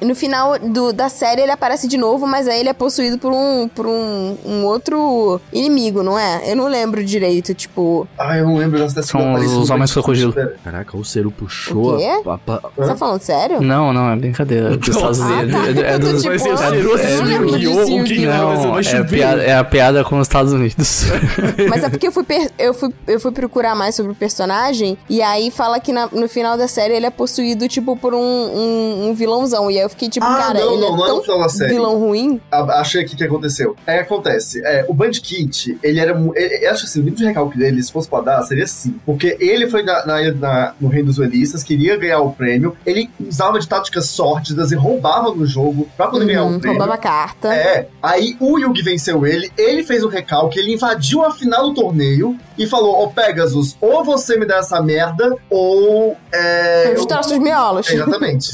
No final do, da série ele aparece de novo, mas aí ele é possuído por um, por um, um outro inimigo, não é? Eu não lembro direito, tipo. Ah, eu não lembro dessa São os do homens crocodilo. Caraca, o Ceru puxou O quê? a, a, a- Você tá falando sério? Não, não, é brincadeira. Dos Estados Ah, Unidos. tá. É, é dos. tipo, Vai ser o assistindo! Não, vai ser Não, mais é, piada, é a piada com os Estados Unidos. Mas é porque eu fui, per- eu fui, eu fui procurar mais sobre o personagem, e aí fala que na- no final da série ele é possuído, tipo, por um, um, um vilãozão. E aí eu fiquei tipo, Ah, cara, não, ele não, não é é tão vilão ruim. A- Achei aqui o que aconteceu. É, acontece. É, o Bandkit, ele era. ele- acho assim, o nível de recalque dele, se fosse pra dar, seria assim. Porque ele foi na, na- na- no Reino dos Duelistas, queria ganhar o prêmio, ele usava de táticas sórdidas e roubava no jogo pra poder ganhar Uhum, o prêmio. roubava carta. É, aí o Yugi venceu ele, ele fez o recalque, ele invadiu a final do torneio e falou: Ô Pegasus, ou você me dá essa merda, ou. É, Os eu- troços miolos. é, Exatamente.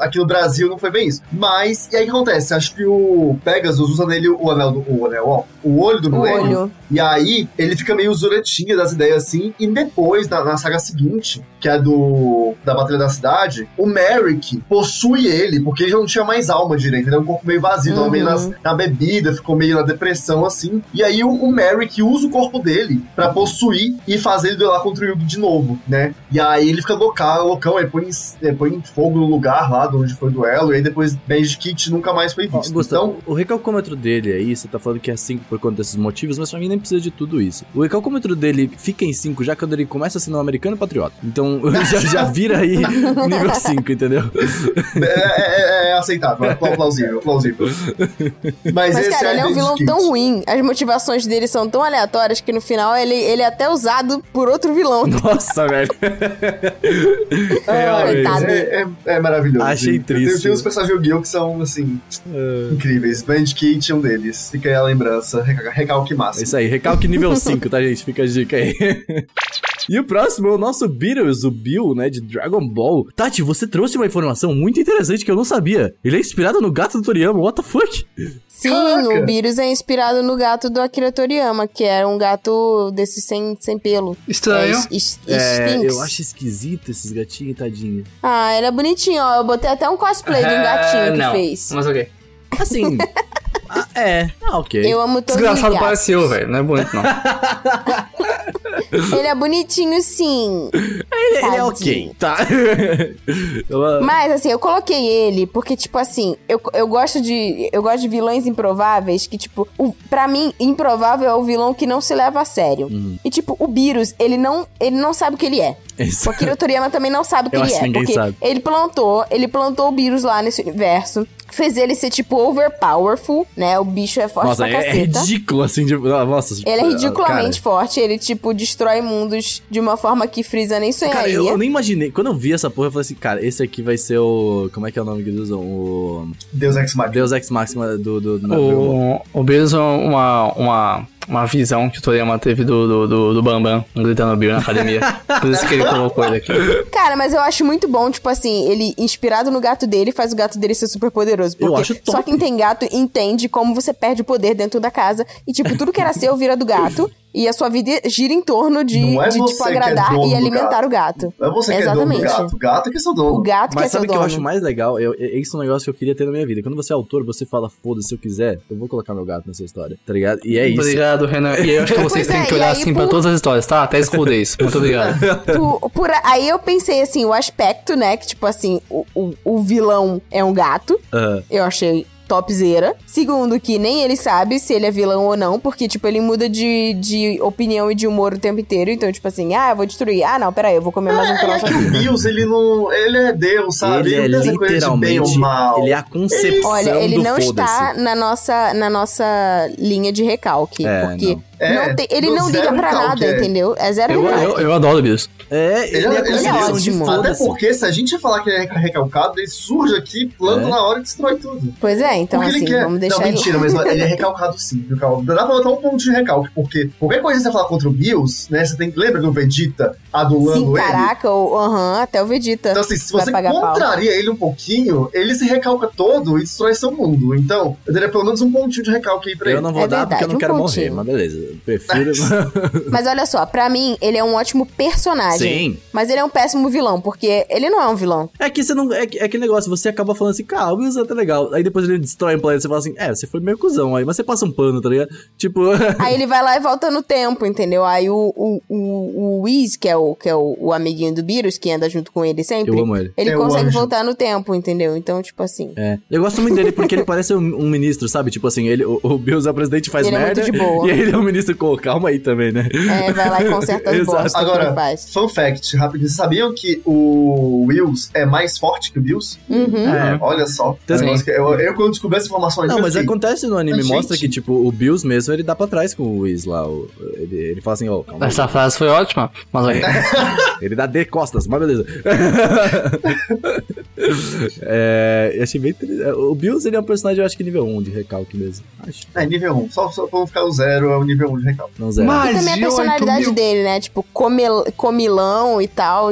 Aqui no Brasil não foi bem isso. Mas, e aí o que acontece? Acho que o Pegasus usa nele o anel do. O anel, ó. O olho do O milênio. olho. E aí, ele fica meio zuretinho das ideias assim. E depois, na, na saga seguinte, que é do. Da Batalha da Cidade, o Merrick possui ele, porque ele já não tinha mais alma direito. Ele era um corpo meio vazio, tava meio Uhum. nas- na bebida, ficou meio na depressão, assim. E aí o, o Merrick usa o corpo dele pra possuir e fazer ele duelar contra o Yugi de novo, né? E aí ele fica louca, loucão, ele põe, ele põe fogo no lugar lá de onde foi o duelo, e aí depois Magic Kit nunca mais foi visto. Gustavo, então, o recalcômetro dele aí, você tá falando que é 5 por conta desses motivos, mas pra mim nem precisa de tudo isso. O recalcômetro dele fica em 5 já quando ele começa a ser um americano patriota. Então já, já vira aí nível 5, entendeu? é, é- é aceitável, é plausível, plausível. Mas, Mas, esse cara, é ele é um vilão tão ruim. As motivações dele são tão aleatórias que no final ele, ele é até usado por outro vilão. Nossa, velho. Ah, é, é- é maravilhoso. Achei triste. Tem, tem uns personagens Yu-Gi-Oh! que são, assim, incríveis. Bandkit é um deles. Fica aí a lembrança. Reca- Recalque É máximo. isso aí, recalque nível 5, tá, gente? Fica a dica aí. E o próximo é o nosso Beatles, o Bill, né, de Dragon Ball. Tati, você trouxe uma informação muito interessante que eu não sabia. Ele é inspirado no gato do Toriyama, what the fuck? Sim, Caraca. o Beerus é inspirado no gato do Akira Toriyama, que era um gato desse sem, sem pelo. Estranho. É, es- É, eu acho esquisito esses gatinhos, tadinho. Ah, ele é bonitinho, ó. Eu botei até um cosplay de um gatinho que não, fez. Mas ok. Assim, ah, é, ah, ok. Eu amo todos os Desgraçado parece eu, velho. Não é bonito, não. Ele é bonitinho, sim. Ele, ele é ok, tá? Mas, assim, eu coloquei ele porque, tipo assim, eu, eu gosto de. Eu gosto de vilões improváveis que, tipo, o, pra mim, improvável é o vilão que não se leva a sério. Uhum. E, tipo, o Beerus, ele não, ele não sabe o que ele é. Isso. O Akira Toriyama também não sabe o que Eu ele é. porque sabe. ele plantou, ele plantou o Beerus lá nesse universo. Fez ele ser, tipo, overpowerful, né? O bicho é forte Nossa, pra é, é caceta. ridículo, assim, de... Nossa, Ele é ridiculamente Cara, forte, ele, tipo, destrói mundos de uma forma que Freeza nem Cara, sonharia. eu, eu nem imaginei. Quando eu vi essa porra, eu falei assim, cara, esse aqui vai ser o. Como é que é o nome que eles usam? O. Deus Ex Machina. Deus Ex Máxima do. do, do. O, o Beerus é uma, uma, uma visão que o Toriyama teve do, do, do, do Bambam gritando Beer na academia. Por isso que ele colocou ele aqui. Cara, mas eu acho muito bom, tipo assim, ele inspirado no gato dele, faz o gato dele ser super poderoso. Eu Porque acho top. só quem tem gato entende como você perde o poder dentro da casa. E, tipo, tudo que era seu vira do gato. E a sua vida gira em torno de, Não é de tipo, é agradar dono e alimentar gato. o gato. Não é você que é dono do Exatamente. gato. O gato que é seu dono. O gato que é Mas seu sabe o que dono. eu acho mais legal? Eu, eu- esse é um negócio que eu queria ter na minha vida. Quando você é autor, você fala, foda-se, se eu quiser, eu vou colocar meu gato nessa história, tá ligado? E é isso. Obrigado, Renan. E eu acho que vocês têm é, que olhar aí, assim pra por- todas as histórias, tá? Até escudez. Muito obrigado. Por- por aí eu pensei assim, o aspecto, né? Que, tipo assim, o, o, o vilão é um gato. Aham. Eu achei topzera. Segundo, que nem ele sabe se ele é vilão ou não, porque, tipo, ele muda de, de opinião e de humor o tempo inteiro. Então, tipo assim, ah, eu vou destruir. Ah, não, peraí, eu vou comer mais um É, é troço que o aqui. Bills, ele não. Ele é Deus, sabe? Ele é bem ou literalmente. mal. Ele é a concepção Olha, ele do não está na nossa, na nossa linha de recalque. É, porque não. É, não tem- ele não liga pra nada, é. entendeu? É zero Eu, eu, eu adoro o Beerus. É, ele, Ele, é a ele é ótimo. Até porque se a gente falar que ele é recalcado, ele surge aqui, planta É. na hora e destrói tudo. Pois é, É, então Porque assim, ele quer. vamos deixar não, ele. mentira, mas ele é recalcado sim, viu, Cal? Dá pra botar um ponto de recalque, porque qualquer coisa que você falar contra o Bills, né? Você tem que. Lembra do Vegeta adulando Sim, ele? caraca, o- aham, até o Vegeta. Então, assim, se você contraria ele um pouquinho, ele se recalca todo e destrói seu mundo. Então, eu daria pelo menos um pontinho de recalque aí pra Eu ele. não vou É dar porque eu não verdade, quero um morrer, mas beleza. Eu prefiro. Mas olha só, pra mim, ele é um ótimo personagem. Sim. Mas ele é um péssimo vilão, porque ele não é um vilão. É que você não. É, que- é aquele negócio, você acaba falando assim, cara, o Wilson é até legal. Aí depois ele destrói um planeta, você fala assim, é, você foi meio cuzão aí, mas você passa um pano, tá ligado? Tipo. Aí ele vai lá e volta no tempo, entendeu? Aí o, o, o, o Whis, que é, o, que é o, o amiguinho do Beerus, que anda junto com ele sempre, Eu amo ele. ele É consegue voltar no tempo, entendeu? Então, tipo assim. É. Eu gosto muito dele porque ele parece um, um ministro, sabe? Tipo assim, ele, o, o Bills é o presidente faz Ele é merda. muito de boa. E ele é o ministro, com calma aí também, né? É, vai lá e conserta as ele Agora, faz. fun fact, rapidinho. Vocês sabiam que o Wills é mais forte que o Bills? Uhum. É. Olha só. Então, Um negócio que eu, eu, quando descobri essa informação aí, Não, eu mas fiquei, acontece no anime, Mas, mostra gente. que, tipo, o Bills mesmo, ele dá pra trás com o Whis lá. o- ele, ele fala assim, ó, calma aí. Essa frase foi ótima, mas aí. Ele dá de costas, mas beleza. é, eu achei bem interessante. O Bills, ele é um personagem, eu acho que nível 1 de recalque mesmo. Acho. É, nível 1. Só, só pra não ficar o zero, é o nível 1 de recalque. Não zero. Mas- E também a personalidade 8 mil. dele, né? Tipo, comil, comilão e tal.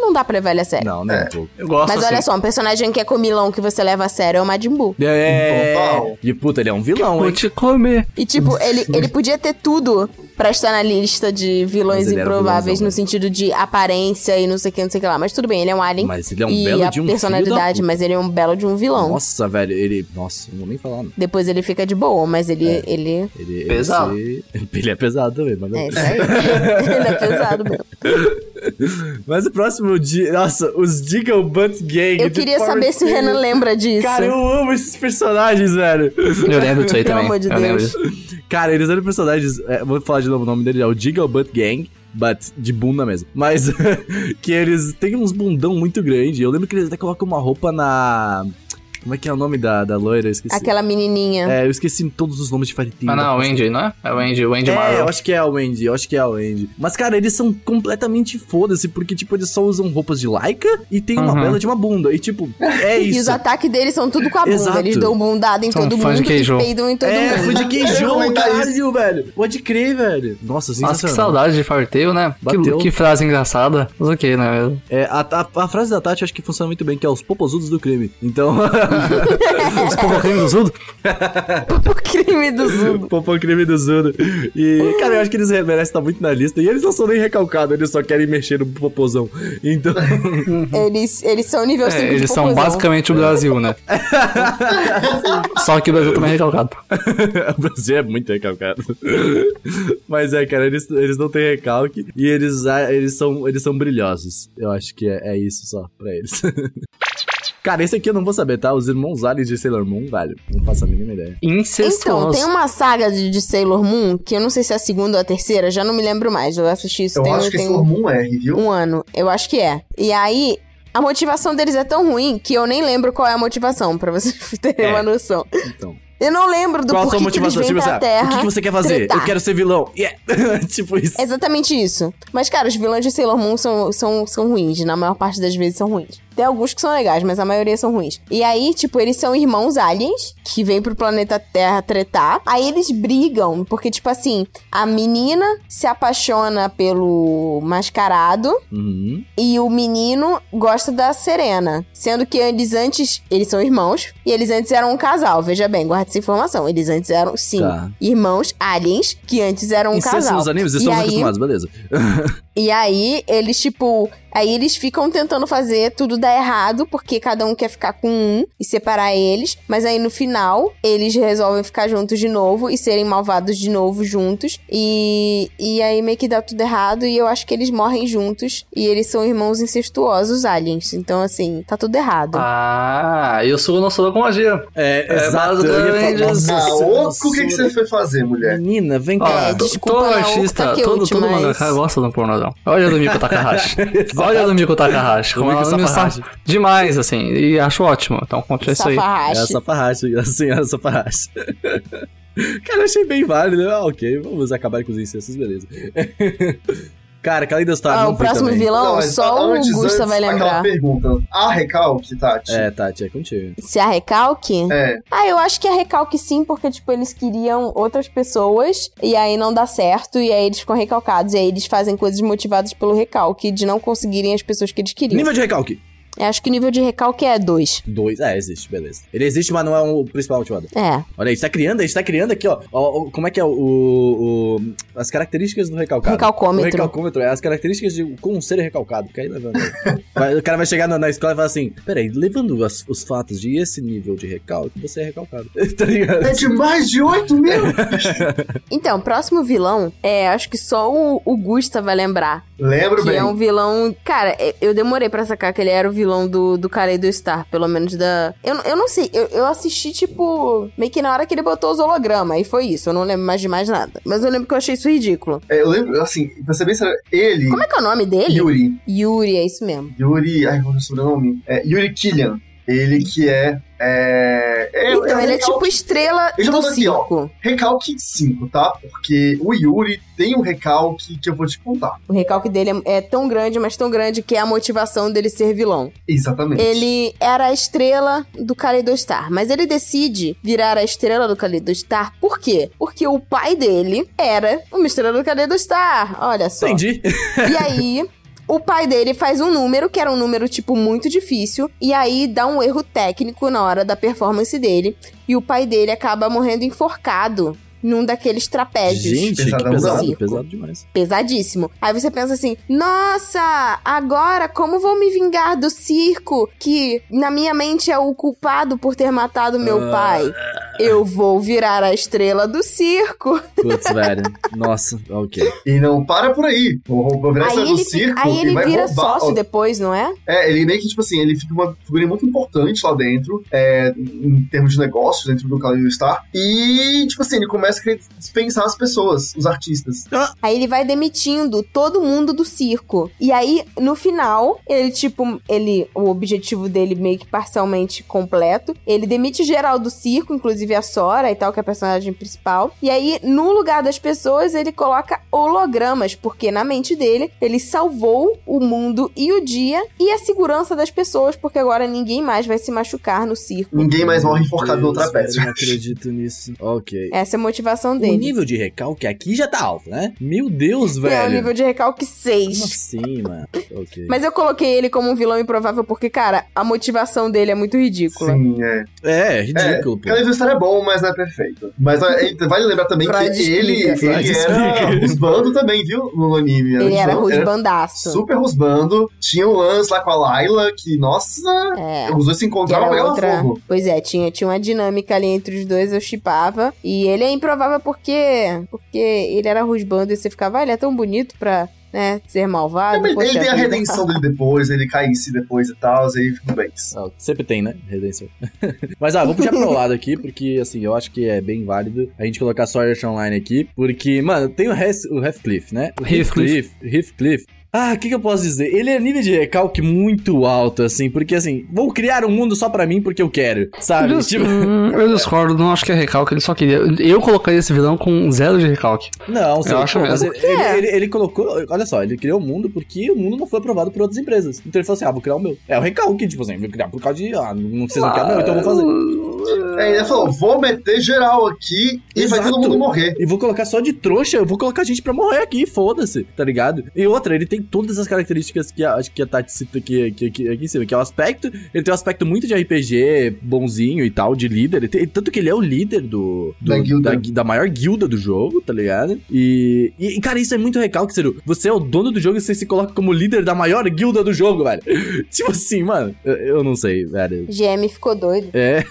Não dá pra levar ele a sério. Não, É. um pouco. Eu gosto Mas assim. olha só, um personagem que é comilão que você leva a sério é o Majin Buu. É. Total. E puta, ele é um vilão, Vou hein? te comer. E tipo, ele, ele podia ter tudo pra estar na lista de vilões ele improváveis vilãozão, no né? sentido de aparência e não sei o que, não sei o que lá. Mas tudo bem, ele é um alien. Mas ele é um e belo a de um personalidade, da mas ele é um belo de um vilão. Nossa, velho, ele. Nossa, não vou nem falar. Não. Depois ele fica de boa, mas ele. É. Ele, Ele, ele Pesado. se- Ele é pesado também, mas. é isso aí. ele é pesado mesmo. Mas o próximo dia. Nossa, os Diggle Butt Gang. Eu queria Power saber se o. Renan lembra disso. Cara, eu amo esses personagens, velho. Eu lembro disso aí Pelo também. amor de eu Deus. Cara, eles eram personagens. é, vou falar de o nome deles, é o Diggle Butt Gang. But de bunda mesmo. Mas que eles têm uns bundão muito grande. Eu lembro que eles até colocam uma roupa na. Como é que é o nome da, da loira? Eu esqueci. Aquela menininha. É, eu esqueci todos os nomes de Fire Team. Ah, não, o Andy, não é? É o Andy, o Andy É, Marvel. eu acho que é o Andy, eu acho que é o Andy. Mas, cara, eles são completamente foda-se, porque, tipo, eles só usam roupas de Laika e tem uma Uhum. bela de uma bunda. E, tipo, é E os isso. ataques deles são tudo com a bunda. Exato. Eles dão bundada em São todo fãs de mundo e queijo. peidam em todo É, mundo. foi de comentar caralho, velho. Pode crer, velho. Nossa, Nossa, que sensacional. saudade de Fartail, né? Bateu. Que, que frase engraçada. Mas ok, né? É, a, a, a frase da Tati eu acho que funciona muito bem, que é os popozudos do crime. Então, Os popocrimes do Zudo? o crime do Zudo. popô crime do Zudo. E, cara, eu acho que eles merecem estar muito na lista. E eles não são nem recalcados, eles só querem mexer no popozão. Então, Eles, eles são nível 5 É, de eles são basicamente o Brasil, né? Só que o Brasil também é recalcado. o Brasil é muito recalcado. Mas é, cara, eles, eles não têm recalque e eles, ah, eles, são, eles são brilhosos. Eu acho que é, é isso só pra eles. Cara, esse aqui eu não vou saber, tá? Os irmãos aliens de Sailor Moon, velho. Não faço a mínima ideia. Incestuoso. Então, tem uma saga de, de Sailor Moon, que eu não sei se é a segunda ou a terceira, já não me lembro mais. Eu assisti isso Eu tem, acho que tem esse Moon R, viu? um ano. Eu acho que é. E aí, a motivação deles é tão ruim que eu nem lembro qual é a motivação, pra vocês terem É. uma noção. Então. Eu não lembro do Qual a sua porquê que eles motivação? vêm Tipo assim, ah, Terra. o que, que você quer fazer? tretar. Eu quero ser vilão. Yeah! tipo isso. Exatamente isso. Mas, cara, os vilões de Sailor Moon são, são, são ruins. Na maior parte das vezes são ruins. Tem alguns que são legais, mas a maioria são ruins. E aí, tipo, eles são irmãos aliens que vêm pro planeta Terra tretar. Aí eles brigam, porque, tipo assim, a menina se apaixona pelo mascarado Uhum. e o menino gosta da Serena. Sendo que eles antes. Eles são irmãos e eles antes eram um casal. Veja bem, guarda essa informação. Eles antes eram, sim, Tá. irmãos aliens que antes eram um Incesto casal. nos animes, e estamos aí, acostumados, beleza. e aí, eles, tipo. Aí eles ficam tentando fazer tudo dar errado, porque cada um quer ficar com um e separar eles. Mas aí no final, eles resolvem ficar juntos de novo e serem malvados de novo juntos. E, e aí meio que dá tudo errado. E eu acho que eles morrem juntos. E eles são irmãos incestuosos aliens. Então, assim, tá tudo errado. Ah, eu sou o nosso com magia. É, É. Ah, ô, nossa, o que, que você foi fazer, mulher? Menina, vem cá. É, to- desculpa, todo o artista, Takeuchi, todo, todo mas- mangaka gosta do pornozão. Olha do Miko Takahashi. Olha do Miko Takahashi. Como me Safahashi. safa demais, assim. E acho ótimo. Então, conta isso aí. É a Safarrache. Safarrache, a senhora Safarrache. Cara, eu achei bem válido. Ah, ok, vamos acabar com os incestos, beleza. Cara, Kaleidostar Ah, não o próximo também. vilão, mas só antes, o Gusta vai Aquela lembrar. pergunta. A recalque, Tati? É, Tati, é contigo. Se a recalque? É. Ah, eu acho que a recalque sim, porque, tipo, eles queriam outras pessoas e aí não dá certo, e aí eles ficam recalcados. E aí eles fazem coisas motivadas pelo recalque, de não conseguirem as pessoas que eles queriam. Nível de recalque. Eu acho que o nível de recalque é 2. Dois. É, existe, beleza. Ele existe, mas não é o principal motivador. É. Olha aí, a gente tá criando, a gente tá criando aqui, ó. ó, ó, como é que é o, o- o- As características do recalcado. Recalcômetro. O recalcômetro é as características de como ser recalcado. Porque aí levando. Vai- o cara vai chegar na, na escola e falar assim: peraí, levando as- os fatos de esse nível de recalque, você é recalcado. tá ligado? É de mais de 8 mil? Então, próximo vilão, é, acho que só o, o Gusta vai lembrar. Lembro Que bem. é um vilão. Cara, é- eu demorei pra sacar que ele era o vilão do, do Kaleido Star, pelo menos da. Eu, eu não sei, eu, eu assisti, tipo, meio que na hora que ele botou os hologramas, e foi isso. Eu não lembro mais de mais nada. Mas eu lembro que eu achei isso ridículo. É, eu lembro, assim, pra bem sério, ele. Como é que é o nome dele? Yuri. Yuri, é isso mesmo. Yuri. Ai, qual é o sobrenome? É, Yuri Killian. Ele que é. É. é então, é ele é tipo estrela Eu já do aqui, ó. Recalque 5, tá? Porque o Yuri tem um recalque que eu vou te contar. O recalque dele é, é tão grande, mas tão grande que é a motivação dele ser vilão. Exatamente. Ele era a estrela do Kaleidostar, mas ele decide virar a estrela do Kaleidostar por quê? Porque o pai dele era uma estrela do Kaleidostar, olha só. Entendi. E aí, o pai dele faz um número, que era um número, tipo, muito difícil, e aí dá um erro técnico na hora da performance dele, e o pai dele acaba morrendo enforcado num daqueles trapézios. Gente, Pesadão. pesado, pesado demais. Pesadíssimo. Aí você pensa assim: nossa, agora como vou me vingar do circo que na minha mente é o culpado por ter matado meu Ah. pai? Eu vou virar a estrela do circo. Putz, velho. Nossa, ok. E não para por aí. Vou, vou virar Aí essa do circo aí ele vai vira roubar. sócio depois, não é? É, ele meio que, tipo assim, ele fica uma figura muito importante lá dentro, é, em termos de negócios, dentro do Kaleido Star. E, tipo assim, ele começa a querer dispensar as pessoas, os artistas. Aí ele vai demitindo todo mundo do circo. E aí, no final, ele, tipo, ele. O objetivo dele meio que parcialmente completo. Ele demite geral do circo, inclusive a Sora e tal, que é a personagem principal. E aí, no lugar das pessoas, ele coloca hologramas, porque na mente dele, ele salvou o mundo e o dia e a segurança das pessoas, porque agora ninguém mais vai se machucar no circo. Ninguém mais morre enforcado no trapézio. Não acredito nisso. Ok. Essa é a motivação O dele. nível de recalque aqui já tá alto, né? Meu Deus, É velho. o nível de recalque 6. Como assim, mano? Ok. Mas eu coloquei ele como um vilão improvável porque, cara, a motivação dele é muito ridícula. Sim, é. É, É, ridículo, pô. Kaleido Star é bom, mas não é perfeito. Mas é, vale lembrar também Freud que ele, explica. ele Freud era rusbando também, viu? No anime. Ele era rusbandaço. Super rusbando. Tinha um lance lá com a Laila, que, nossa, É. os dois se encontravam e outra... fogo. Pois é, tinha, tinha uma dinâmica ali entre os dois, eu chipava. E ele é improvável porque. Porque ele era rusbando e você ficava, ah, ele é tão bonito pra né, ser malvado. Ele poxa tem a vida." redenção dele depois, ele cai em si depois e tal, aí fica bem. Ah, sempre tem, né? Redenção. Mas, ah, vou puxar pro lado aqui, porque, assim, eu acho que é bem válido a gente colocar Sword Art Online aqui, porque, mano, tem o, Hes, o Heathcliff, né? O Heathcliff. Heathcliff. Ah, o que, que eu posso dizer? Ele é nível de recalque muito alto, assim, porque, assim, vou criar um mundo só pra mim porque eu quero, sabe? Eu, Tipo, eu discordo, não acho que é recalque, ele só queria. Eu colocaria esse vilão com zero de recalque. não, sei, acho mesmo. ele, ele, ele- ele colocou, olha só, ele criou o mundo porque o mundo não foi aprovado por outras empresas. Então ele falou assim, ah, vou criar o meu. É o recalque, tipo assim, vou criar por causa de, ah, não, vocês não querem, não, então eu vou fazer. É, ele falou, vou meter geral aqui e vai Exato. todo mundo morrer. E vou colocar só de trouxa, eu vou colocar gente pra morrer aqui, foda-se, tá ligado? E outra, ele tem todas as características que a, acho que a Tati cita aqui, aqui, aqui, aqui em cima, que é o aspecto, ele tem um aspecto muito de RPG, bonzinho e tal, de líder, ele tem- tanto que ele é o líder do, do- Da guilda. da, da maior guilda do jogo, tá ligado? E, e, cara, isso é muito recalque, Ciro. Você é o dono do jogo e você se coloca como líder da maior guilda do jogo, velho. tipo assim, mano, eu, eu não sei, velho. GM ficou doido. É,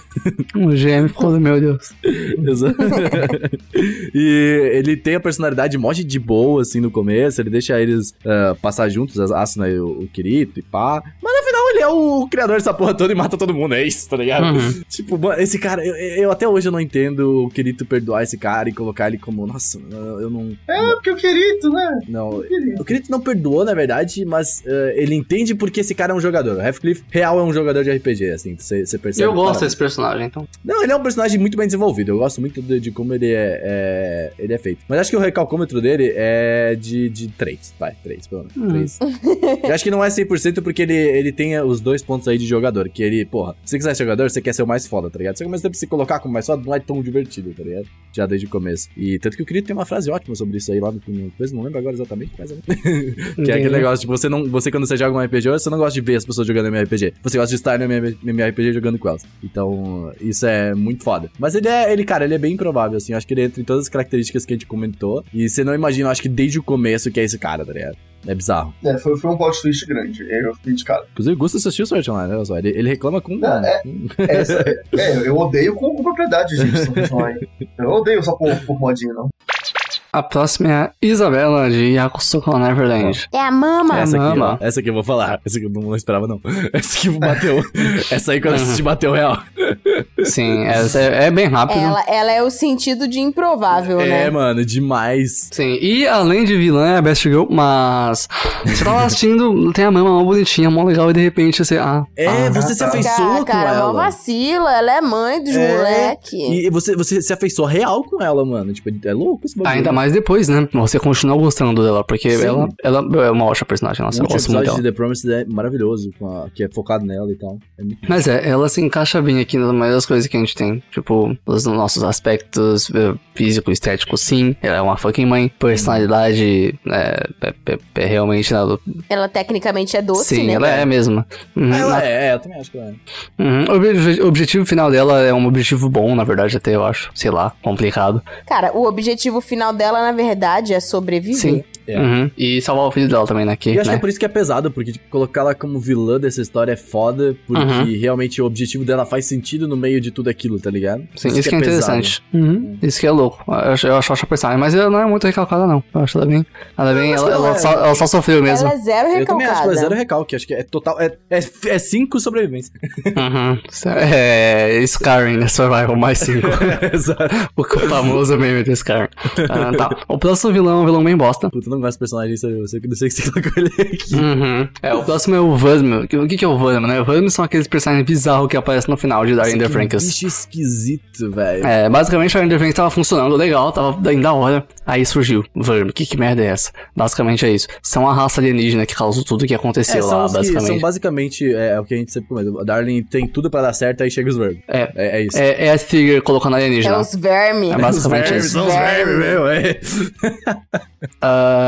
O GM ficou, meu Deus. Exato. e ele tem a personalidade mó de boa, assim, no começo. Ele deixa eles ah, passar juntos, a Asuna e o, o Kirito e pá. Mas no final ele é o criador dessa porra toda e mata todo mundo, é isso, tá ligado? Uhum. Tipo, mano, esse cara, eu, eu até hoje eu não entendo o Kirito perdoar esse cara e colocar ele como, nossa, eu eu não. É, porque o querido, né? Não, o Kirito não perdoou, na verdade, mas eh, ele entende porque esse cara é um jogador. O Heathcliff real é um jogador de RPG, assim, você percebe. Eu gosto Cara, desse personagem, então. Não, ele é um personagem muito bem desenvolvido. Eu gosto muito de, de como ele é, é- ele é feito. Mas acho que o recalcômetro dele é de, de 3. Vai, 3, pelo menos. Hum. 3. Eu acho que não é 100% porque ele, ele tem os dois pontos aí de jogador. Que ele, porra, se você quiser ser jogador, você quer ser o mais foda, tá ligado? Ao mesmo tempo, se colocar como mais foda, não é tão divertido, tá ligado? Já desde o começo. E tanto que o Kirito tem uma frase ótima sobre isso aí lá no coisa, não lembro agora exatamente, mas é. que é aquele negócio, tipo, você, não, você quando você joga um RPG, você não gosta de ver as pessoas jogando MMORPG. Você gosta de estar no MMORPG jogando com elas. Então, isso é muito foda. Mas ele é, ele, cara, ele é bem improvável, assim. Eu acho que ele entra em todas as características que a gente comentou. E você não imagina, eu acho que desde o começo que é esse cara, tá ligado? É bizarro. É, foi, foi um plot twist grande. Eu fiquei de cara. Inclusive, o Gusto assistiu o Sword Online, olha só. Ele, ele reclama com. Não, é- Essa, é, eu odeio com, com propriedade, gente. Sword Online. Eu odeio só por, por modinha, não. A próxima é a Isabela de Yakusoku Neverland. É a mama. Essa aqui, ó, Mama. essa aqui eu vou falar. Essa aqui eu não esperava, não. Essa aqui bateu. essa aí quando eu assisti bateu real. Sim, essa é, é bem rápido. Ela, ela é o sentido de improvável, É, né? mano, demais. Sim, e além de vilã, é a Best Girl, mas você tava assistindo, tem a mama mó bonitinha, mó legal, e de repente você. Ah, É, ah, você se tá. afeiçoou Cara, com cara, mó ela. vacila. Ela é mãe dos É, moleque. E você, você se afeiçoou real com ela, mano. Tipo, é louco esse bagulho. Ainda mais depois, né? Você continua gostando dela, porque Sim. ela, ela é uma ótima personagem, nossa, eu gosto muito episódio dela. de The Promised é maravilhoso, a- que é focado nela e tal. É Mas é, ela se encaixa bem aqui na maioria das coisas que a gente tem. Tipo, os nossos aspectos eh, físico, estético, sim. Ela é uma fucking mãe. Personalidade é, é- é- é realmente. Ela, Ela tecnicamente é doce, sim, né? ela é mesmo. Uhum. Ela é, é, eu também acho que ela é. Uhum. O objetivo final dela é um objetivo bom, na verdade, até eu acho. Sei lá, complicado. Cara, o objetivo final dela, na verdade, é sobreviver. Sim. É. Uhum. E salvar o filho dela também, né? Que, E eu acho né? que é por isso que é pesado, porque tipo, colocar ela como vilã dessa história é foda, porque Uhum. realmente o objetivo dela faz sentido no meio de tudo aquilo, tá ligado? Sim, isso, que é, pesado. interessante. Uhum. Isso que é louco. Eu acho, eu acho, eu acho a personagem, mas ela não é muito recalcada, não. Eu acho ela bem. Ela, é bem, ela, ela ela é- só, ela só sofreu mesmo. Ela é zero Eu também acho que ela é zero recalcada. recalque, acho que é total. É, é, é cinco sobrevivência. Uhum. É. Skyrim, né? Survival mais 5. Exato. o famoso meme do Skyrim. Ah, tá. O próximo vilão é um vilão bem bosta. Puta, não de personagem, isso eu sei que não sei o que você colocou ele aqui. Uhum. É, o próximo é o Vudman. O que, que é o Vudman, né? O Vudman são aqueles personagens bizarros que aparecem no final de Dark in the Que Franxx. bicho esquisito, velho. É, basicamente a Intervention tava funcionando legal, tava bem da hora. Aí surgiu, Verme, que, que merda é essa? Basicamente é isso. São a raça alienígena que causou tudo que aconteceu É, são, lá, basicamente. são basicamente é, é o que a gente sempre comenta. A Darling tem tudo pra dar certo, aí chega os verbos. É, É, é isso. é, é a Tigger colocando É alienígena. os vermes. É basicamente Os vermes, isso. são os vermes, meu, é.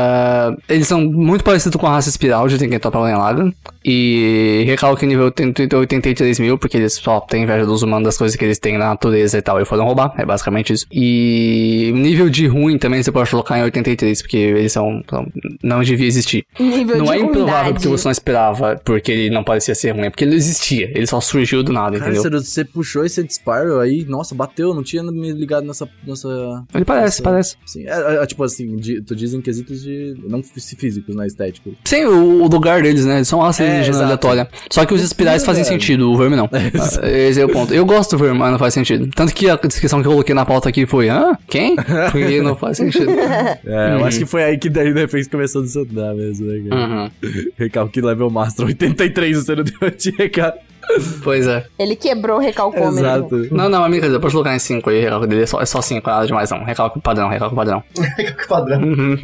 Ah, eles são muito parecidos com a raça espiral de Tengen Toppa Lagan. E recalque nível 80 83 mil, porque eles só têm inveja dos humanos das coisas que eles têm na natureza e tal, e foram roubar. É basicamente isso. E nível de ruim também você pode colocar em 83, porque eles são. são- não devia existir. Nível não de é improvável ruindade. porque você não esperava, porque ele não parecia ser ruim, é porque ele existia. Ele só surgiu do nada, Cara, entendeu? você, você puxou esse Spiral aí, nossa, bateu, não tinha me ligado nessa. nessa Ele parece, Nossa. parece. assim, é, é, tipo assim, de, tu diz em quesitos de. não fí- físicos, né? Estéticos. Sim, o, o lugar deles, né? Eles são raça É, alienígena exato. aleatória. Só que os espirais fazem sentido, o verme não. Ah, Esse é o ponto. Eu gosto do verme, mas não faz sentido. Tanto que a descrição que eu coloquei na pauta aqui foi, hã? Quem? Porque não faz sentido. É, eu Uhum. acho que foi aí que daí depois começou a desandar mesmo, né, cara? Uhum. Recalque level master 83, você não deu de recado. Pois é. Ele quebrou o recalcômetro. Exato. Não, não, amiga, posso colocar em 5 aí, recalque dele é só, é só 5, nada demais não. Recalque padrão, recalque padrão. Que padrão. Uhum.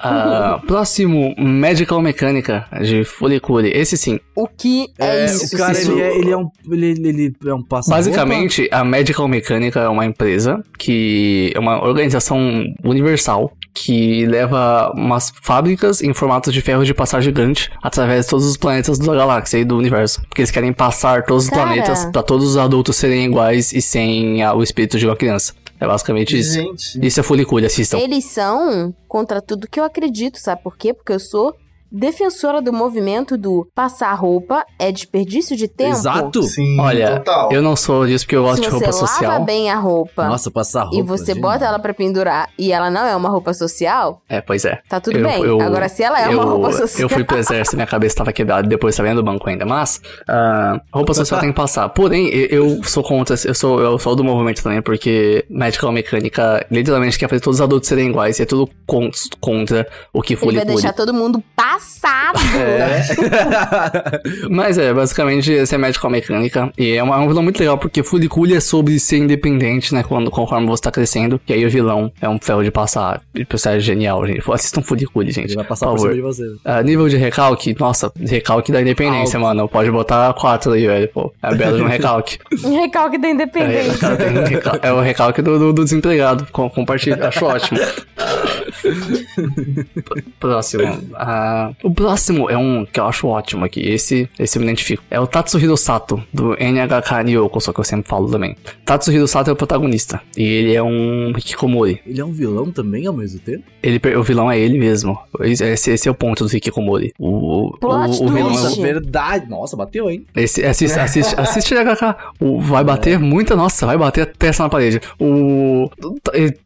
Ah, próximo, Medical Mecânica, de Fulicure. Esse sim. O que é, isso? o cara, Cícero? ele é, ele é um. Ele, ele é um passo Basicamente, a Medical Mecânica é uma empresa que é uma organização universal que leva umas fábricas em formato de ferro de passar gigante através de todos os planetas da galáxia e do universo. Porque eles querem passar todos os Cara. planetas pra todos os adultos serem iguais e sem o espírito de uma criança. É basicamente isso. Gente. Isso é Fulicule, assistam. Eles são contra tudo que eu acredito, sabe por quê? Porque eu sou defensora do movimento do passar roupa é desperdício de tempo. Exato. Sim, Olha, total. eu não sou disso porque eu gosto Se de você roupa lava social. bem a roupa Nossa, passar roupa. e você gente. bota ela pra pendurar e ela não é uma roupa social, É, pois é. tá tudo Eu- bem. eu- Agora, se ela é uma eu, roupa social. Eu fui pro exército, minha cabeça tava quebrada depois tava no banco ainda. Mas, ah, roupa social tem que passar. Porém, eu, eu sou contra, eu sou, eu sou do movimento também, porque medical mecânica literalmente quer fazer todos os adultos serem iguais e é tudo con- contra o que Ele Fúria vai deixar todo mundo passado. Mas é, basicamente, esse é medical mecânica. E é, uma, é um vilão muito legal, porque Furicule é sobre ser independente, né? Quando, conforme você tá crescendo. E aí o vilão é um ferro de passar. E o é genial, gente. Assistam Furicule, gente. Ele vai passar por por favor. cima de você. Ah, nível de recalque, nossa, recalque da independência, Alto. mano. Pode botar 4 aí, velho. Pô, é belo de um recalque. Um recalque da É, independência. recalque- recal- é o recalque do, do- do desempregado. Com, compartilha, acho ótimo. Próximo. O próximo é um que eu acho ótimo aqui. Esse, esse eu me identifico. É o Tatsuhiro Sato, do NHK Ryoko, só que eu sempre falo também. Tatsuhiro Sato é o protagonista. E ele é um Hikikomori. Ele é um vilão também ao mesmo tempo? Ele, o vilão é ele mesmo. Esse, esse é o ponto do Hikikomori. O, o, Plot o, o vilão é o verdade. Nossa, bateu, hein? esse, assiste, assiste, assiste HK. O, vai bater muita, nossa, vai bater a testa na parede. O.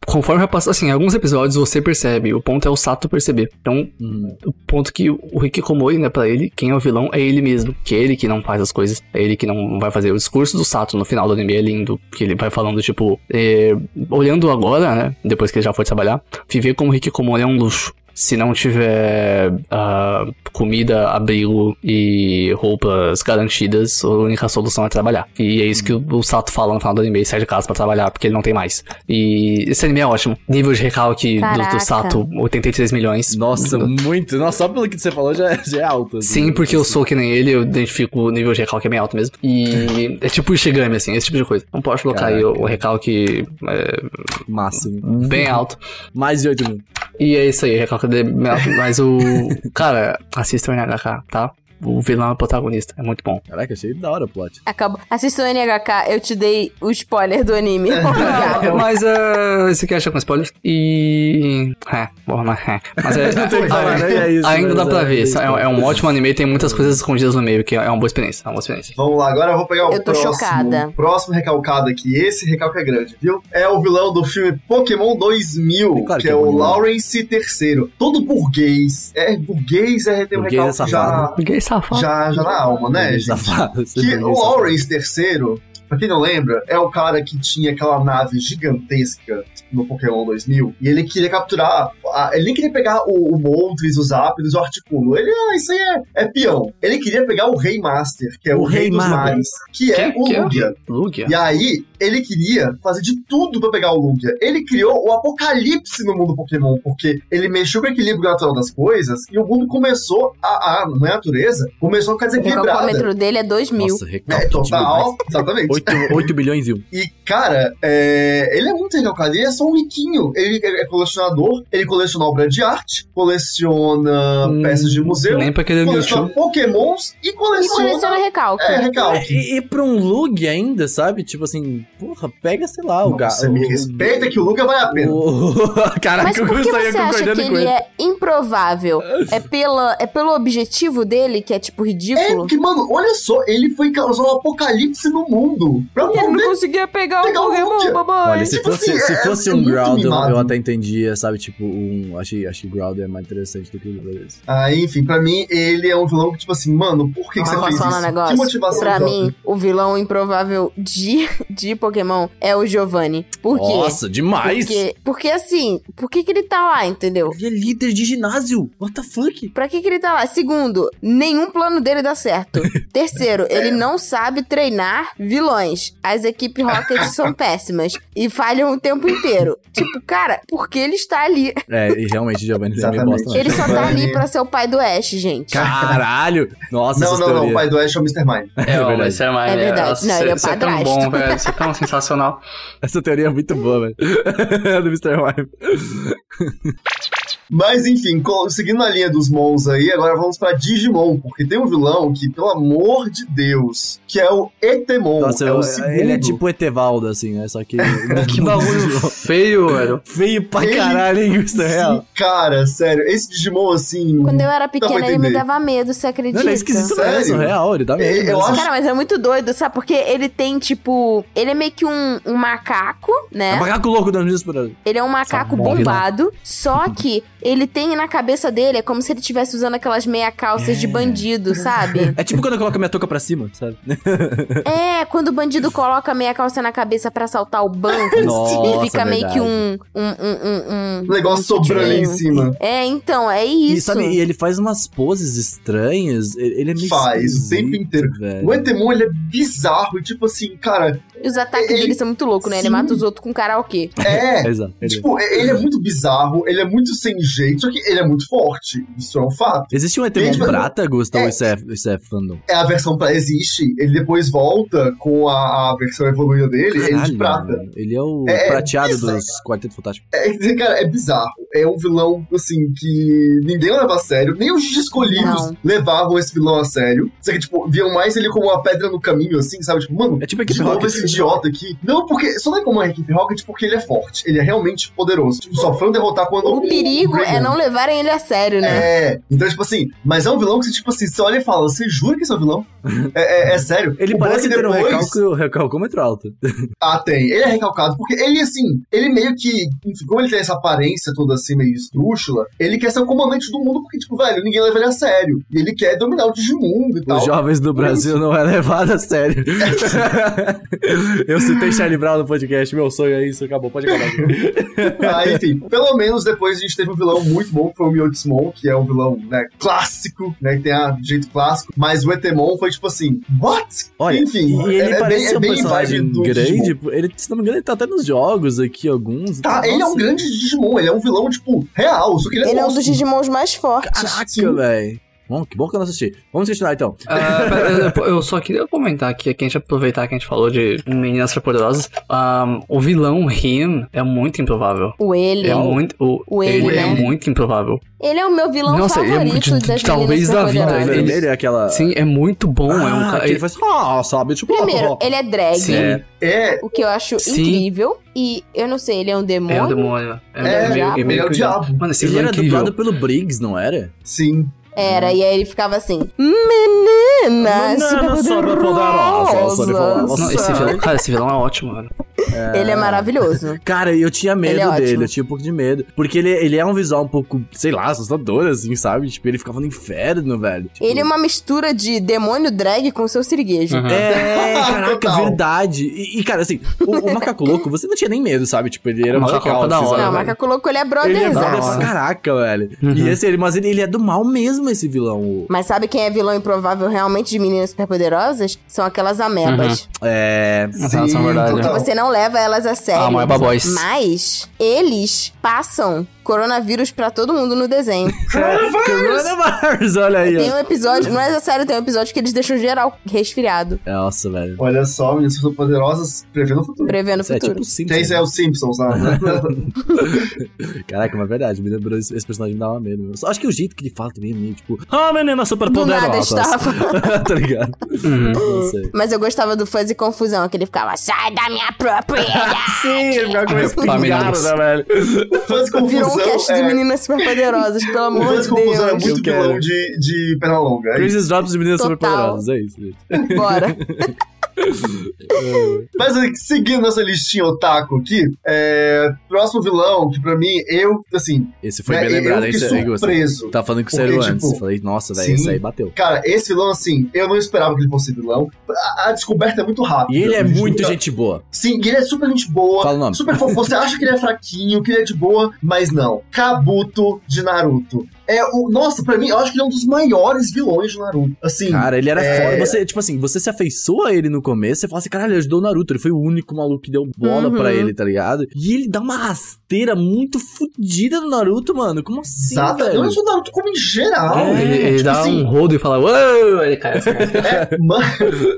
Conforme vai passar, assim, em alguns episódios você percebe. O ponto é o Sato perceber. Então, Hum. o ponto que o Hikikomori, né, pra ele, quem é o vilão é ele mesmo. Que é ele que não faz as coisas. É ele que não vai fazer. O discurso do Sato no final do anime é lindo. Que ele vai falando, tipo, é, olhando agora, né, depois que ele já foi trabalhar, viver como Hikikomori é um luxo. Se não tiver ah, comida, abrigo e roupas garantidas, a única solução é trabalhar. E é isso que o, o Sato fala no final do anime, ele sai de casa pra trabalhar, porque ele não tem mais. E esse anime é ótimo. Nível de recalque do, Caraca. do Sato, 83 milhões. Nossa, muito. Nossa, só pelo que você falou já, já é alto. assim. Sim, porque eu sou que nem ele, eu identifico o nível de recalque é bem alto mesmo. E é tipo o Ishigami, assim, esse tipo de coisa. Não pode colocar aí o, Caraca. o recalque é, Máximo. bem alto. Mais de 8 mil. E é isso aí, recalque. Mas o. Cara, assista o NHK, tá? O vilão é o protagonista, é muito bom. Caraca, achei da hora o plot. Acabou. Assista o NHK, eu te dei o spoiler do anime. Obrigada. Mas uh, esse aqui acha com spoilers. E. É, bom, mas é. Mas é. Não tem o que falar, né? É isso, ainda dá pra é, ver. é É, é um ótimo anime, tem muitas coisas escondidas no meio, que é uma boa experiência. É uma boa experiência. Vamos lá, agora eu vou pegar o Eu tô próximo. chocada. Próximo recalcado aqui. Esse recalque é grande, viu? É o vilão do filme Pokémon 2000, É claro que, que é é o. Lawrence III. Todo burguês. É, burguês é um Burguês é recalque já, safado. Safado. já, já na alma, né, gente? Safado. Que o Lawrence III, pra quem não lembra, é o cara que tinha aquela nave gigantesca no Pokémon 2000 e ele queria capturar. a- ele nem queria pegar o, o Moltres, os Ápidos, o Articuno. Ele, ah, isso aí é, é peão. Ele queria pegar o Rei Master, que é o, O Rei, Rei dos. Mares, que é Que- o que é? Lugia. Lugia. E aí, ele queria fazer de tudo pra pegar o Lugia. Ele criou o apocalipse no mundo Pokémon, porque ele mexeu com o equilíbrio natural das coisas e o mundo começou a. a não é a natureza? Começou a ficar O desequilibrada. calcômetro dele é 2 mil. Nossa, recalque É, total, exatamente. 8, 8 bilhões e um. E, cara, é, ele é muito recalcado, ele é só um riquinho. Ele é colecionador, ele coleciona obra de arte, coleciona Hum, peças de museu, Nem pra querer coleciona Mewtwo. pokémons e E coleciona... coleciona recalque. É, recalque. E, e pra um Lug ainda, sabe? Tipo assim, porra, pega, sei lá, o gato. Você me respeita que o Luca vale a pena. Caraca, Mas eu por que estaria você acha que ele ele. é improvável? É, pela, é pelo objetivo dele, que é tipo É, ridículo? porque, mano, olha só, ele foi causar um apocalipse no mundo. Pra Ele não poder... conseguia pegar, Pegar o o Pokémon, Lugia. babai. Olha, se tipo fosse, assim, se é- fosse é um Groudon, mimado. eu até entendia, sabe? Tipo, um. Achei, achei Groudon é mais interessante do que o Brothers. Ah, enfim, pra mim, ele é um vilão que, tipo assim, mano, por que, que você fez falar isso? um negócio? Que motivação pra mim, o vilão improvável de, de Pokémon é o Giovanni. Por quê? Nossa, demais! Porque, porque assim, por que, que ele tá lá, entendeu? Ele é líder de ginásio! What the fuck? Pra que, que ele tá lá? Segundo, nenhum plano dele dá certo. Terceiro, ele não sabe treinar vilões. As equipes Rocket são péssimas e falham o tempo inteiro. Tipo, cara, por que ele está ali? É, e realmente, Giovanni é meio Exatamente. bosta. Ele só tá ali pra ser o pai do Ash, gente. Caralho! Nossa, Não, não, não, o pai do Ash é o Mr. Mime. É, verdade. mas você é mais. É verdade. nossa, Não, ele é o você é tão padrasto. bom, velho. Você é tão sensacional. Essa teoria é muito boa, velho. do Mr. Mime. Mas enfim, seguindo a linha dos Mons aí, agora vamos pra Digimon, porque tem um vilão que, pelo amor de Deus, que é o Etemon. Nossa, é eu- o segundo. ele é tipo Etevaldo, assim, né? Só que. Que bagulho feio, velho. feio pra Ele- caralho, hein? Isso é real. Cara, sério, esse Digimon assim. Quando eu era pequena, ele me dava medo, você acredita? Não, não é esquisito Sério? mesmo, real, ele dá medo. Eu mesmo. acho- Cara, mas é muito doido, sabe? Porque ele tem, tipo. Ele é meio que um, um macaco, É né? um macaco louco dando isso por aí. Ele é um macaco bom bombado, só que ele tem na cabeça dele, é como se ele estivesse usando aquelas meia calças de bandido, sabe? É tipo quando eu coloco a minha touca pra cima, sabe? É, quando o bandido coloca a meia calça na cabeça pra assaltar o banco, Nossa, e fica meio que um. um, um, um, O negócio sobrando ali em tipo, cima. É, então, é E, isso. sabe, e ele faz umas poses estranhas. Ele ele é meio Faz, o tempo inteiro. velho. O Etemon, ele é bizarro e tipo assim, cara, E os ataques Ele- dele são muito loucos, né? Ele Sim. mata os outros com karaokê. é. Exato. ele- Tipo, ele é muito bizarro, ele é muito sem jeito, só que ele é muito forte. Isso é um fato. Existe um Etemon Gente, prata, Gustavo? é- Isso é, isso é fandom. É a versão pra existe, ele depois volta com a, a versão evoluída dele, ele é de Caralho, prata. mano. Ele é o É, prateado é- dos Quarteto Fantástico. É, cara, é bizarro. É um vilão, assim, que ninguém leva a sério. Nem os escolhidos Não. levavam esse vilão a sério. Só que, tipo, viam mais ele como uma pedra no caminho, assim, sabe? Tipo, mano, É tipo a de equipe novo Rocket. esse idiota aqui. Não, porque. Só não é como a equipe Rocket porque ele é forte. Ele é realmente poderoso. Tipo, só foi um derrotar quando. O perigo é não levarem ele a sério, né? É, então, tipo assim, mas é um vilão que você, tipo assim, você olha e fala, você jura que esse é um vilão? é, é- é sério. Ele O é parece ter um depois- recalco, recalcômetro alto. Ah, tem. Ele é recalcado, porque ele, assim, ele meio que, enfim, como ele tem essa aparência toda assim, meio esdrúxula, ele quer ser o comandante do mundo, porque, tipo, velho, ninguém leva ele a sério. E ele quer dominar o Digimundo e tal. Os jovens do Brasil não é levado a sério. Eu citei Charlie Brown no podcast, meu sonho é isso, acabou, pode acabar. Ah, enfim, pelo menos depois a gente teve um vilão muito bom, que foi o Miotismon, que é um vilão, né, clássico, né, que tem a do jeito clássico, mas o Etemon foi tipo assim, what? Olha, Enfim, e ele é, é parece bem, ser é um bem personagem do grande, Digimon. ele, se não me engano, ele tá até nos jogos aqui, alguns. Tá, ele é um grande Digimon, ele é um vilão, tipo, real, só que ele é Ele é um dos. Digimons mais fortes. Caraca, velho. Bom, que bom que eu não assisti. Vamos continuar então. Ah, pera, eu, só queria comentar aqui, aqui a gente aproveitar que a gente falou de meninas superpoderosas. Ah, o vilão Him é muito improvável. O ele. É muito. O, O ele, ele é né? muito improvável. Ele é o meu vilão Nossa, ele é favorito muito- de- das talvez da vida, superpoderosas. ele- vermelho é aquela. Sim, é muito bom. é um Ah, cara. que ele faz. Ah, sabe? Tipo. Primeiro, ele é drag. Sim. É. É, O que eu acho Sim. incrível. E eu não sei, ele é um demônio. É o demônio. É, É, meio, ele meio é o que diabo. Mano, esse Ele vilão é era incrível. dublado pelo Briggs, não era? sim. Era, e aí ele ficava assim: Meninas Meninas superpoderosas. superpoderosas. Não, esse vilão, cara, esse vilão é ótimo, velho. Ele é maravilhoso. Cara, eu tinha medo Ele é dele, eu tinha um pouco de medo. Porque ele, ele é um visual um pouco, sei lá, assustador, assim, sabe? Tipo, ele ficava no inferno, velho. Tipo, Ele é uma mistura de demônio drag com seu siriguejo. Uhum. É, caraca, Total. verdade. E, e, cara, assim, o, o macaco louco, você não tinha nem medo, sabe? Tipo, ele era O macaco legal, louco é da assim, hora? Não, o velho. macaco louco ele é Ele é brother pra caraca, velho. Uhum. E esse, ele, mas ele, ele é do mal mesmo, esse vilão. o- Mas sabe quem é vilão improvável realmente de meninas superpoderosas? São aquelas amebas. É. Mas elas são verdade. total. Você não leva elas a sério. Ah, Moeba Boys. Mas eles passam coronavírus pra todo mundo no desenho. Coronavirus, olha aí, Tem um episódio, não é sério, tem um episódio que eles deixam geral resfriado, Nossa, velho. Olha só, meninas poderosas prevendo o futuro. prevendo o é futuro. tipo Simpsons. Que isso é os Simpsons, né? Caraca, mas é verdade, me lembrou esse, esse personagem me dava medo. Acho que o jeito que ele fala também é meio tipo, ah, menina super Do nada estava. tá ligado? Uhum. Não sei. Mas eu gostava do Fuzzy Confusão, que ele ficava, sai da minha propriedade! Sim, ele ficava com esse né, velho? Fãs confusão. Virou um cast de é, meninas superpoderosas, pelo amor Fãs de confusão é Deus. muito vilão de, de Pernalonga. É isso. Crazy Drops de meninas Total. super poderosas, é isso, gente. Bora. Mas assim, seguindo nossa listinha otaku aqui, é, próximo vilão, que pra mim, eu, assim, Esse foi né, bem lembrado, Igor? surpreso. Tá falando com o Porque, sério tipo, antes. Eu falei, nossa, velho, esse aí bateu. Cara, esse vilão, assim, eu não esperava que ele fosse vilão. A, a descoberta é muito rápida. E ele é muito nunca- gente boa. Sim, ele é super gente boa. Fala o nome. Super fofo. Você acha que ele é fraquinho, que ele é de boa, mas não. Kabuto de Naruto. É o. Nossa, pra mim, eu acho que ele é um dos maiores vilões de Naruto. Assim. Cara, ele era é- foda. Você, tipo assim, você se afeiçoa a ele no começo, você fala assim, caralho, ele ajudou o Naruto. Ele foi o único maluco que deu bola Uhum. pra ele, tá ligado? E ele dá uma rasteira muito fodida no Naruto, mano. Como assim, Exato. velho? Não só Naruto, como em geral. É, ele ele tipo dá assim, um rodo e fala, uou, ele cai assim. É, mano,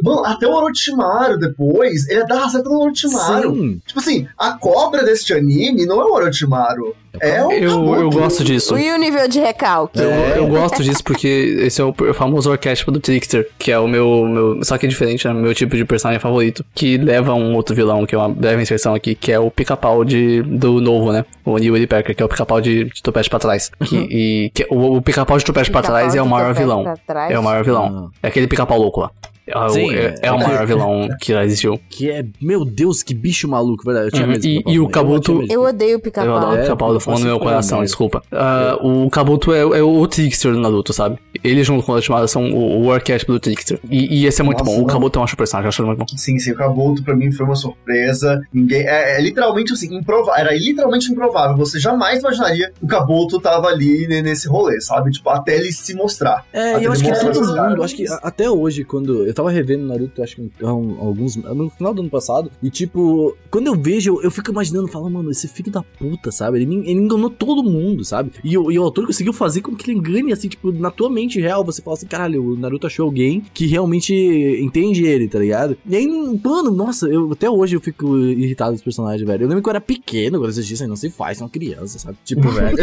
mano, até o Orochimaru depois, ele dá raceta no Orochimaru. Sim. Tipo assim, a cobra deste anime não é o Orochimaru. É o Eu, Kabuto. eu gosto disso. E o nível de recalque? Eu, eu gosto disso porque esse é o, famoso arquétipo do Trickster, que é o meu, meu. Só que é diferente, né? Meu tipo de personagem favorito. Que leva a um outro vilão, que é uma breve inserção aqui, que é o pica-pau de, do novo, né? O New Woodpecker, que é o pica-pau de, de topete pra trás. Que, e, que, o, o pica-pau de topete pra Pica-pau trás é o maior vilão. pra? É o maior vilão. É aquele pica-pau louco lá. É, o- Sim, é, é o é. maior vilão que já existiu. Que é, meu Deus, que bicho maluco, verdade. Eu tinha Uhum, medo desse e- e o. Kabuto- medo. Eu odeio Eu pica-pau. adoro o É, pica-pau do fundo do meu coração, desculpa. Ah, o Kabuto é, é o Trickster do Naruto, sabe? Ele junto com o Orochimaru são o, o arquétipo do Trickster. E, e esse é muito Nossa, bom. O. Kabuto é um ótimo personagem, eu acho muito bom. Sim, sim, o Kabuto pra mim foi uma surpresa. Ninguém. É, é literalmente assim, improvável. Era literalmente improvável. Você jamais imaginaria que o Kabuto tava ali né, nesse rolê, sabe? Tipo, até ele se mostrar. É, eu acho que todo mundo, acho que a- até hoje, quando eu tava revendo Naruto, acho que há um- alguns, no final do ano passado, e tipo, quando eu vejo, eu, eu fico imaginando, falo, mano, esse filho da puta, sabe? Ele, ele enganou todo mundo, sabe? E, e o autor conseguiu fazer com que ele engane, assim, tipo, na tua mente real, você fala assim, caralho, o Naruto achou alguém que realmente entende ele, tá ligado? E aí, mano, nossa, eu, até hoje eu fico irritado com os personagens, velho. Eu lembro que eu era pequeno quando eu assistia isso aí, não se faz, são crianças, sabe? Tipo, velho.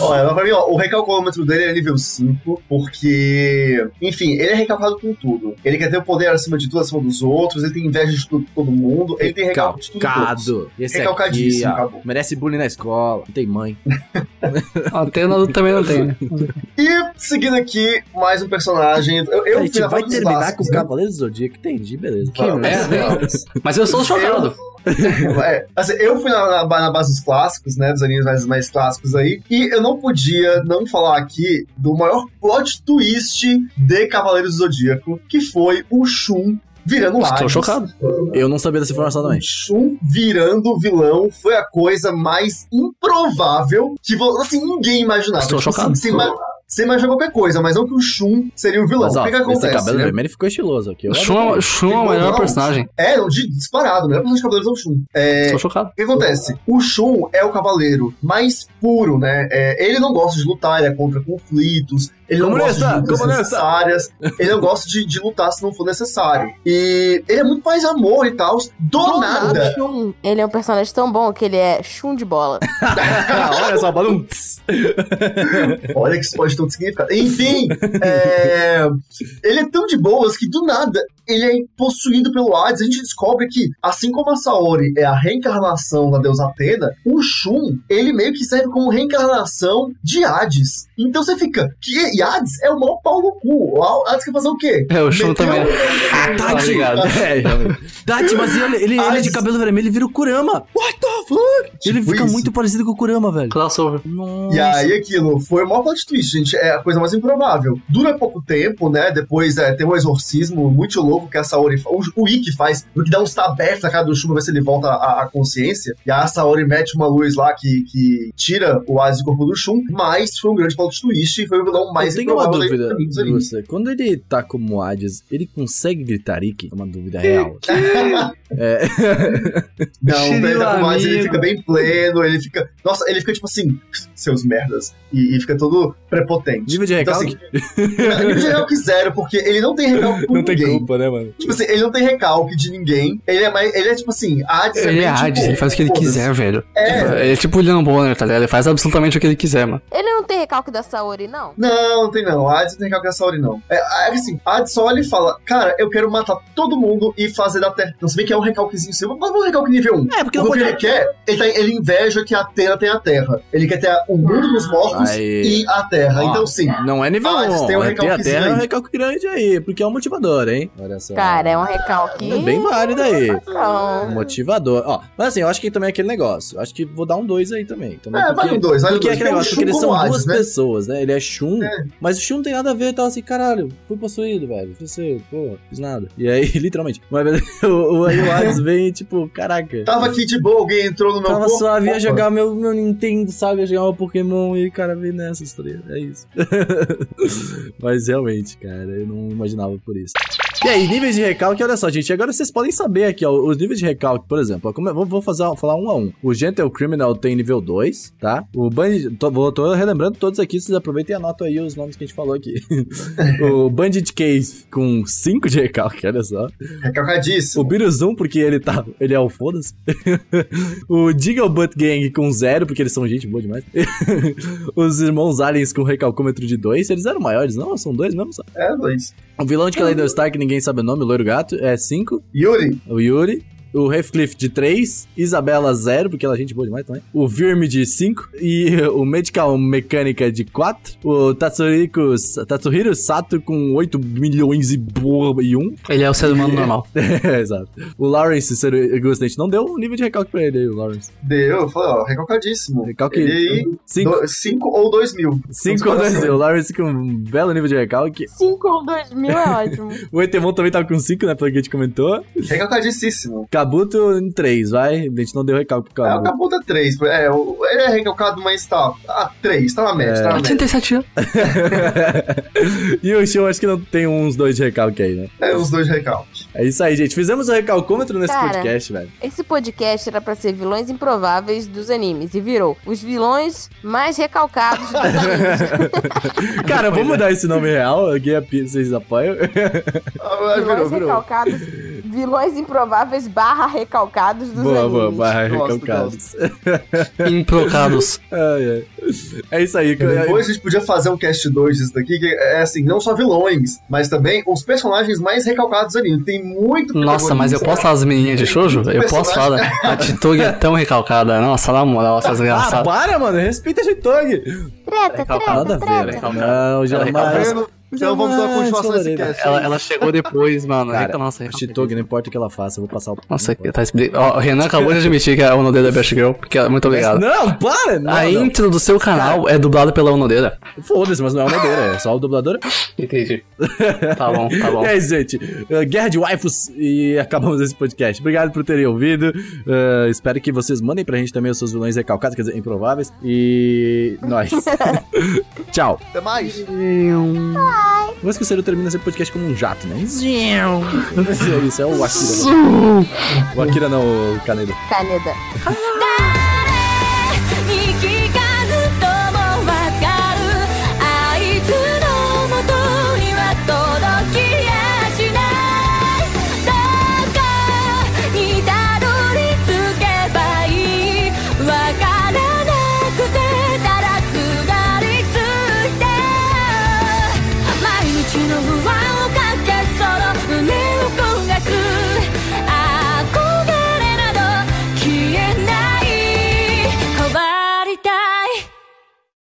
Olha, pra mim, ó, o recalculômetro dele é nível 5, porque, enfim, ele é recalcado com tudo. Ele quer ter o poder acima de tudo, acima dos outros, ele tem inveja de tudo, todo mundo, ele tem recalque de tudo. todos. Recalcado. Esse aqui, Recalcadíssimo, ó, acabou. merece bullying na escola, não tem mãe. Até o Naruto também não tem, né? E seguindo aqui, mais um personagem. Eu, eu a gente vai terminar clássicos, com o né? Cavaleiro do Zodíaco, entendi, beleza. Que merda, vamos. Mas eu sou chocado. É, assim, eu fui na, na- na base dos clássicos, né? Dos animes mais, mais clássicos aí. E eu não podia não falar aqui do maior plot twist de Cavaleiros do Zodíaco, que foi o Shun virando Estou Hades. chocado. Eu não sabia dessa informação também. O Shun virando vilão foi a coisa mais improvável que assim, ninguém imaginava. Estou Tipo chocado. Assim, você, você imagina qualquer coisa, mas não que o Shun seria o vilão. Mas, ó, o que, que esse acontece? cabelo né? vermelho ficou estiloso aqui. Eu Shun, adorei. Shun é o melhor personagem. É, não, de- disparado, o melhor personagem de Cavaleiros é o Shun. É, Estou chocado. O que acontece? O Shun é o cavaleiro mais puro, né? É, ele não gosta de lutar, ele é contra conflitos, ele não gosta de lutas necessárias, ele não gosta de, de lutar se não for necessário. E ele é muito mais amor e tal. Do, nada. Shun, ele é um personagem tão bom que ele é chum de bola. Olha só, balão. Olha que isso pode ter um significado. Enfim, é, ele é tão de boas que do nada ele é possuído pelo Hades. A gente descobre que, assim como a Saori é a reencarnação da deusa Atena, o Shun, ele meio que serve como reencarnação de Hades. Então você fica, que e Hades é o maior pau no cu. O Hades quer fazer o quê? É, o Shun também. Tati! Tá ligado. É. Tati, mas ele, ele, ele é de cabelo vermelho, ele vira o Kurama. What the fuck? ele Tipo fica isso. muito parecido com o Kurama, velho. Crossover. Nossa. E aí aquilo foi o maior plot twist, gente. É a coisa mais improvável. Dura pouco tempo, né? Depois é, tem um exorcismo muito louco que a Saori. O, o Ikki faz, o que dá uns tabetes na cara do Shun pra ver se ele volta à, à consciência. E a Saori mete uma luz lá que, que tira o Hades do corpo do Shun. Mas foi um grande plot twist e foi o vilão mais eu tenho uma dúvida de você. Quando ele tá como Hades, ele consegue gritar Ikki? É uma dúvida real. É. Não, ele tá com mais, ele fica bem pleno, ele fica. Nossa, ele fica tipo assim, seus merdas. E, e fica todo prepotente. Nível de Então, recalque? assim, nível de recalque zero, porque ele não tem recalque com não tem ninguém. culpa, né, mano? Tipo assim, ele não tem recalque de ninguém. Ele é mais. Ele é tipo assim, Hades Ele é bem, Hades, tipo, ele faz o que ele quiser, velho. É. Ele é tipo o William Bonner, tá ligado? Ele faz absolutamente o que ele quiser, mano. Ele não tem recalque da Saori, não? Não, não tem não. Hades não tem recalque da Saori, não. É, é assim, Hades só olha e fala, cara, eu quero matar todo mundo e fazer da Terra. Não, se bem que é um recalquezinho seu, mas é um recalque nível 1. É, porque O que ele quer, ele, tá- ele inveja que a Terra tem a Terra. Ele quer ter a- o mundo dos mortos Aí. e a Terra. Ó, então, sim. Não é nível Ah, eles 1. têm um é ter a recalquezinho terra é um recalque grande aí, porque é um motivador, hein? Olha só. Cara, é um recalque. É bem válido aí. Não. Motivador. Ó, mas assim, eu acho que também é aquele negócio. Eu acho que vou dar um 2 aí também. também É, vai no dois, vai no Porque é dois. aquele Tem negócio, porque eles são Hades, duas né? pessoas, né? Ele é Shun, É. mas o Shun não tem nada a ver, tá assim, caralho, fui possuído, velho. Você, pô, fiz nada. E aí, literalmente. Mas o, o, o vem, tipo, caraca. Tava aqui de boa, alguém entrou no meu Tava corpo. suave, ia jogar meu, meu Nintendo, sabe? Ia jogar meu Pokémon e, cara, vem nessa história. É isso. Mas realmente, cara, eu não imaginava por isso. E aí, níveis de recalque, olha só, gente. Agora vocês podem saber aqui, ó, os níveis de recalque, por exemplo. Ó, como eu- vou, vou fazer, falar um a um. O Gentle Criminal tem nível 2, tá? O Bandit. Tô, vou- tô relembrando todos aqui, vocês aproveitem e anotam aí os nomes que a gente falou aqui. o Bandit Case com 5 de recalque, olha só. O Recalcadíssimo. Biruzum, porque ele tá. Ele é o foda-se. o Digglebutt Gang com 0, porque eles são gente boa demais. Os irmãos aliens com recalcômetro de 2. Eles eram maiores, não? São dois mesmo? só. É, dois. O vilão de Kaleido Star, que ninguém sabe o nome, o loiro gato, é 5. Yuri. O Yuri. O Heathcliff de 3. Isabela 0, porque ela é gente boa demais também. O Virme de 5. E o Medical Mecânica de 4. O Tatsuhiko, Tatsuhiro Sato com 8 milhões e, boa, e 1. Ele é o ser humano normal. É, exato. O Lawrence, ser gente não deu um nível de recalque pra ele aí, o Lawrence. Deu, eu falei, ó, recalcadíssimo. Recalque Ele 5 5 ou 2 mil. 5 ou 2 O Lawrence com um belo nível de recalque. 5 ou 2 mil é ótimo. O Etemon também tava com 5, né? Pelo que a gente comentou. Recalcadíssimo. Kabuto em 3, vai. A gente não deu recalque pro É, o Kabuto. Kabuto é 3. É, ele é recalcado, mas tá. Ah, 3, tá na média, tá na média. 87 anos. e o Show acho que não tem uns dois de recalque aí, né? É, os dois recalques. É isso aí, gente. Fizemos o recalcômetro nesse Cara. podcast, velho. Esse podcast era pra ser vilões improváveis dos animes e virou os vilões mais recalcados dos animes. Cara, vamos mudar esse nome real. Aqui é vocês apoiam. Ah, virou, vilões virou. recalcados, vilões improváveis barra recalcados dos boa, animes. boa, barra recalcados. Improcados. Ai, ai. É isso aí. Depois a gente podia fazer um cast 2 disso daqui, que é assim, não só vilões, mas também os personagens mais recalcados ali. Tem muito Nossa, mas eu posso falar das menininhas de shoujo? Eu posso falar. A Titugi é tão recalcada. Nossa, na moral, essas Ah, engraçadas. para, mano. Respeita a Jitog. Treta. Nada treta, a ver, treta. né? Não, Tá jamais. vendo? Então vamos dar continuação a esse cast. Ela, ela chegou depois, mano. Cara, Eita, nossa, Chitog, não importa o que ela faça, eu vou passar o. Nossa, aqui tá explicando. Ó, o Renan acabou de admitir que é a Onodeira Best Girl. Que é, muito obrigado. Não, para! Não, a não. intro do seu canal é dublada pela Onodeira. Foda-se, mas não é uma madeira, é só o dublador. Entendi. Tá bom, tá bom. E é isso, gente. Uh, Guerra de Waifus e acabamos esse podcast. Obrigado por terem ouvido. Uh, espero que vocês mandem pra gente também os seus vilões recalcados, quer dizer, improváveis. E. nós. Tchau. Até mais. Vamos que o Ciro termina esse podcast como um jato, né? É isso, é o Akira. Não. O Akira não, o Kaneda. Caneda.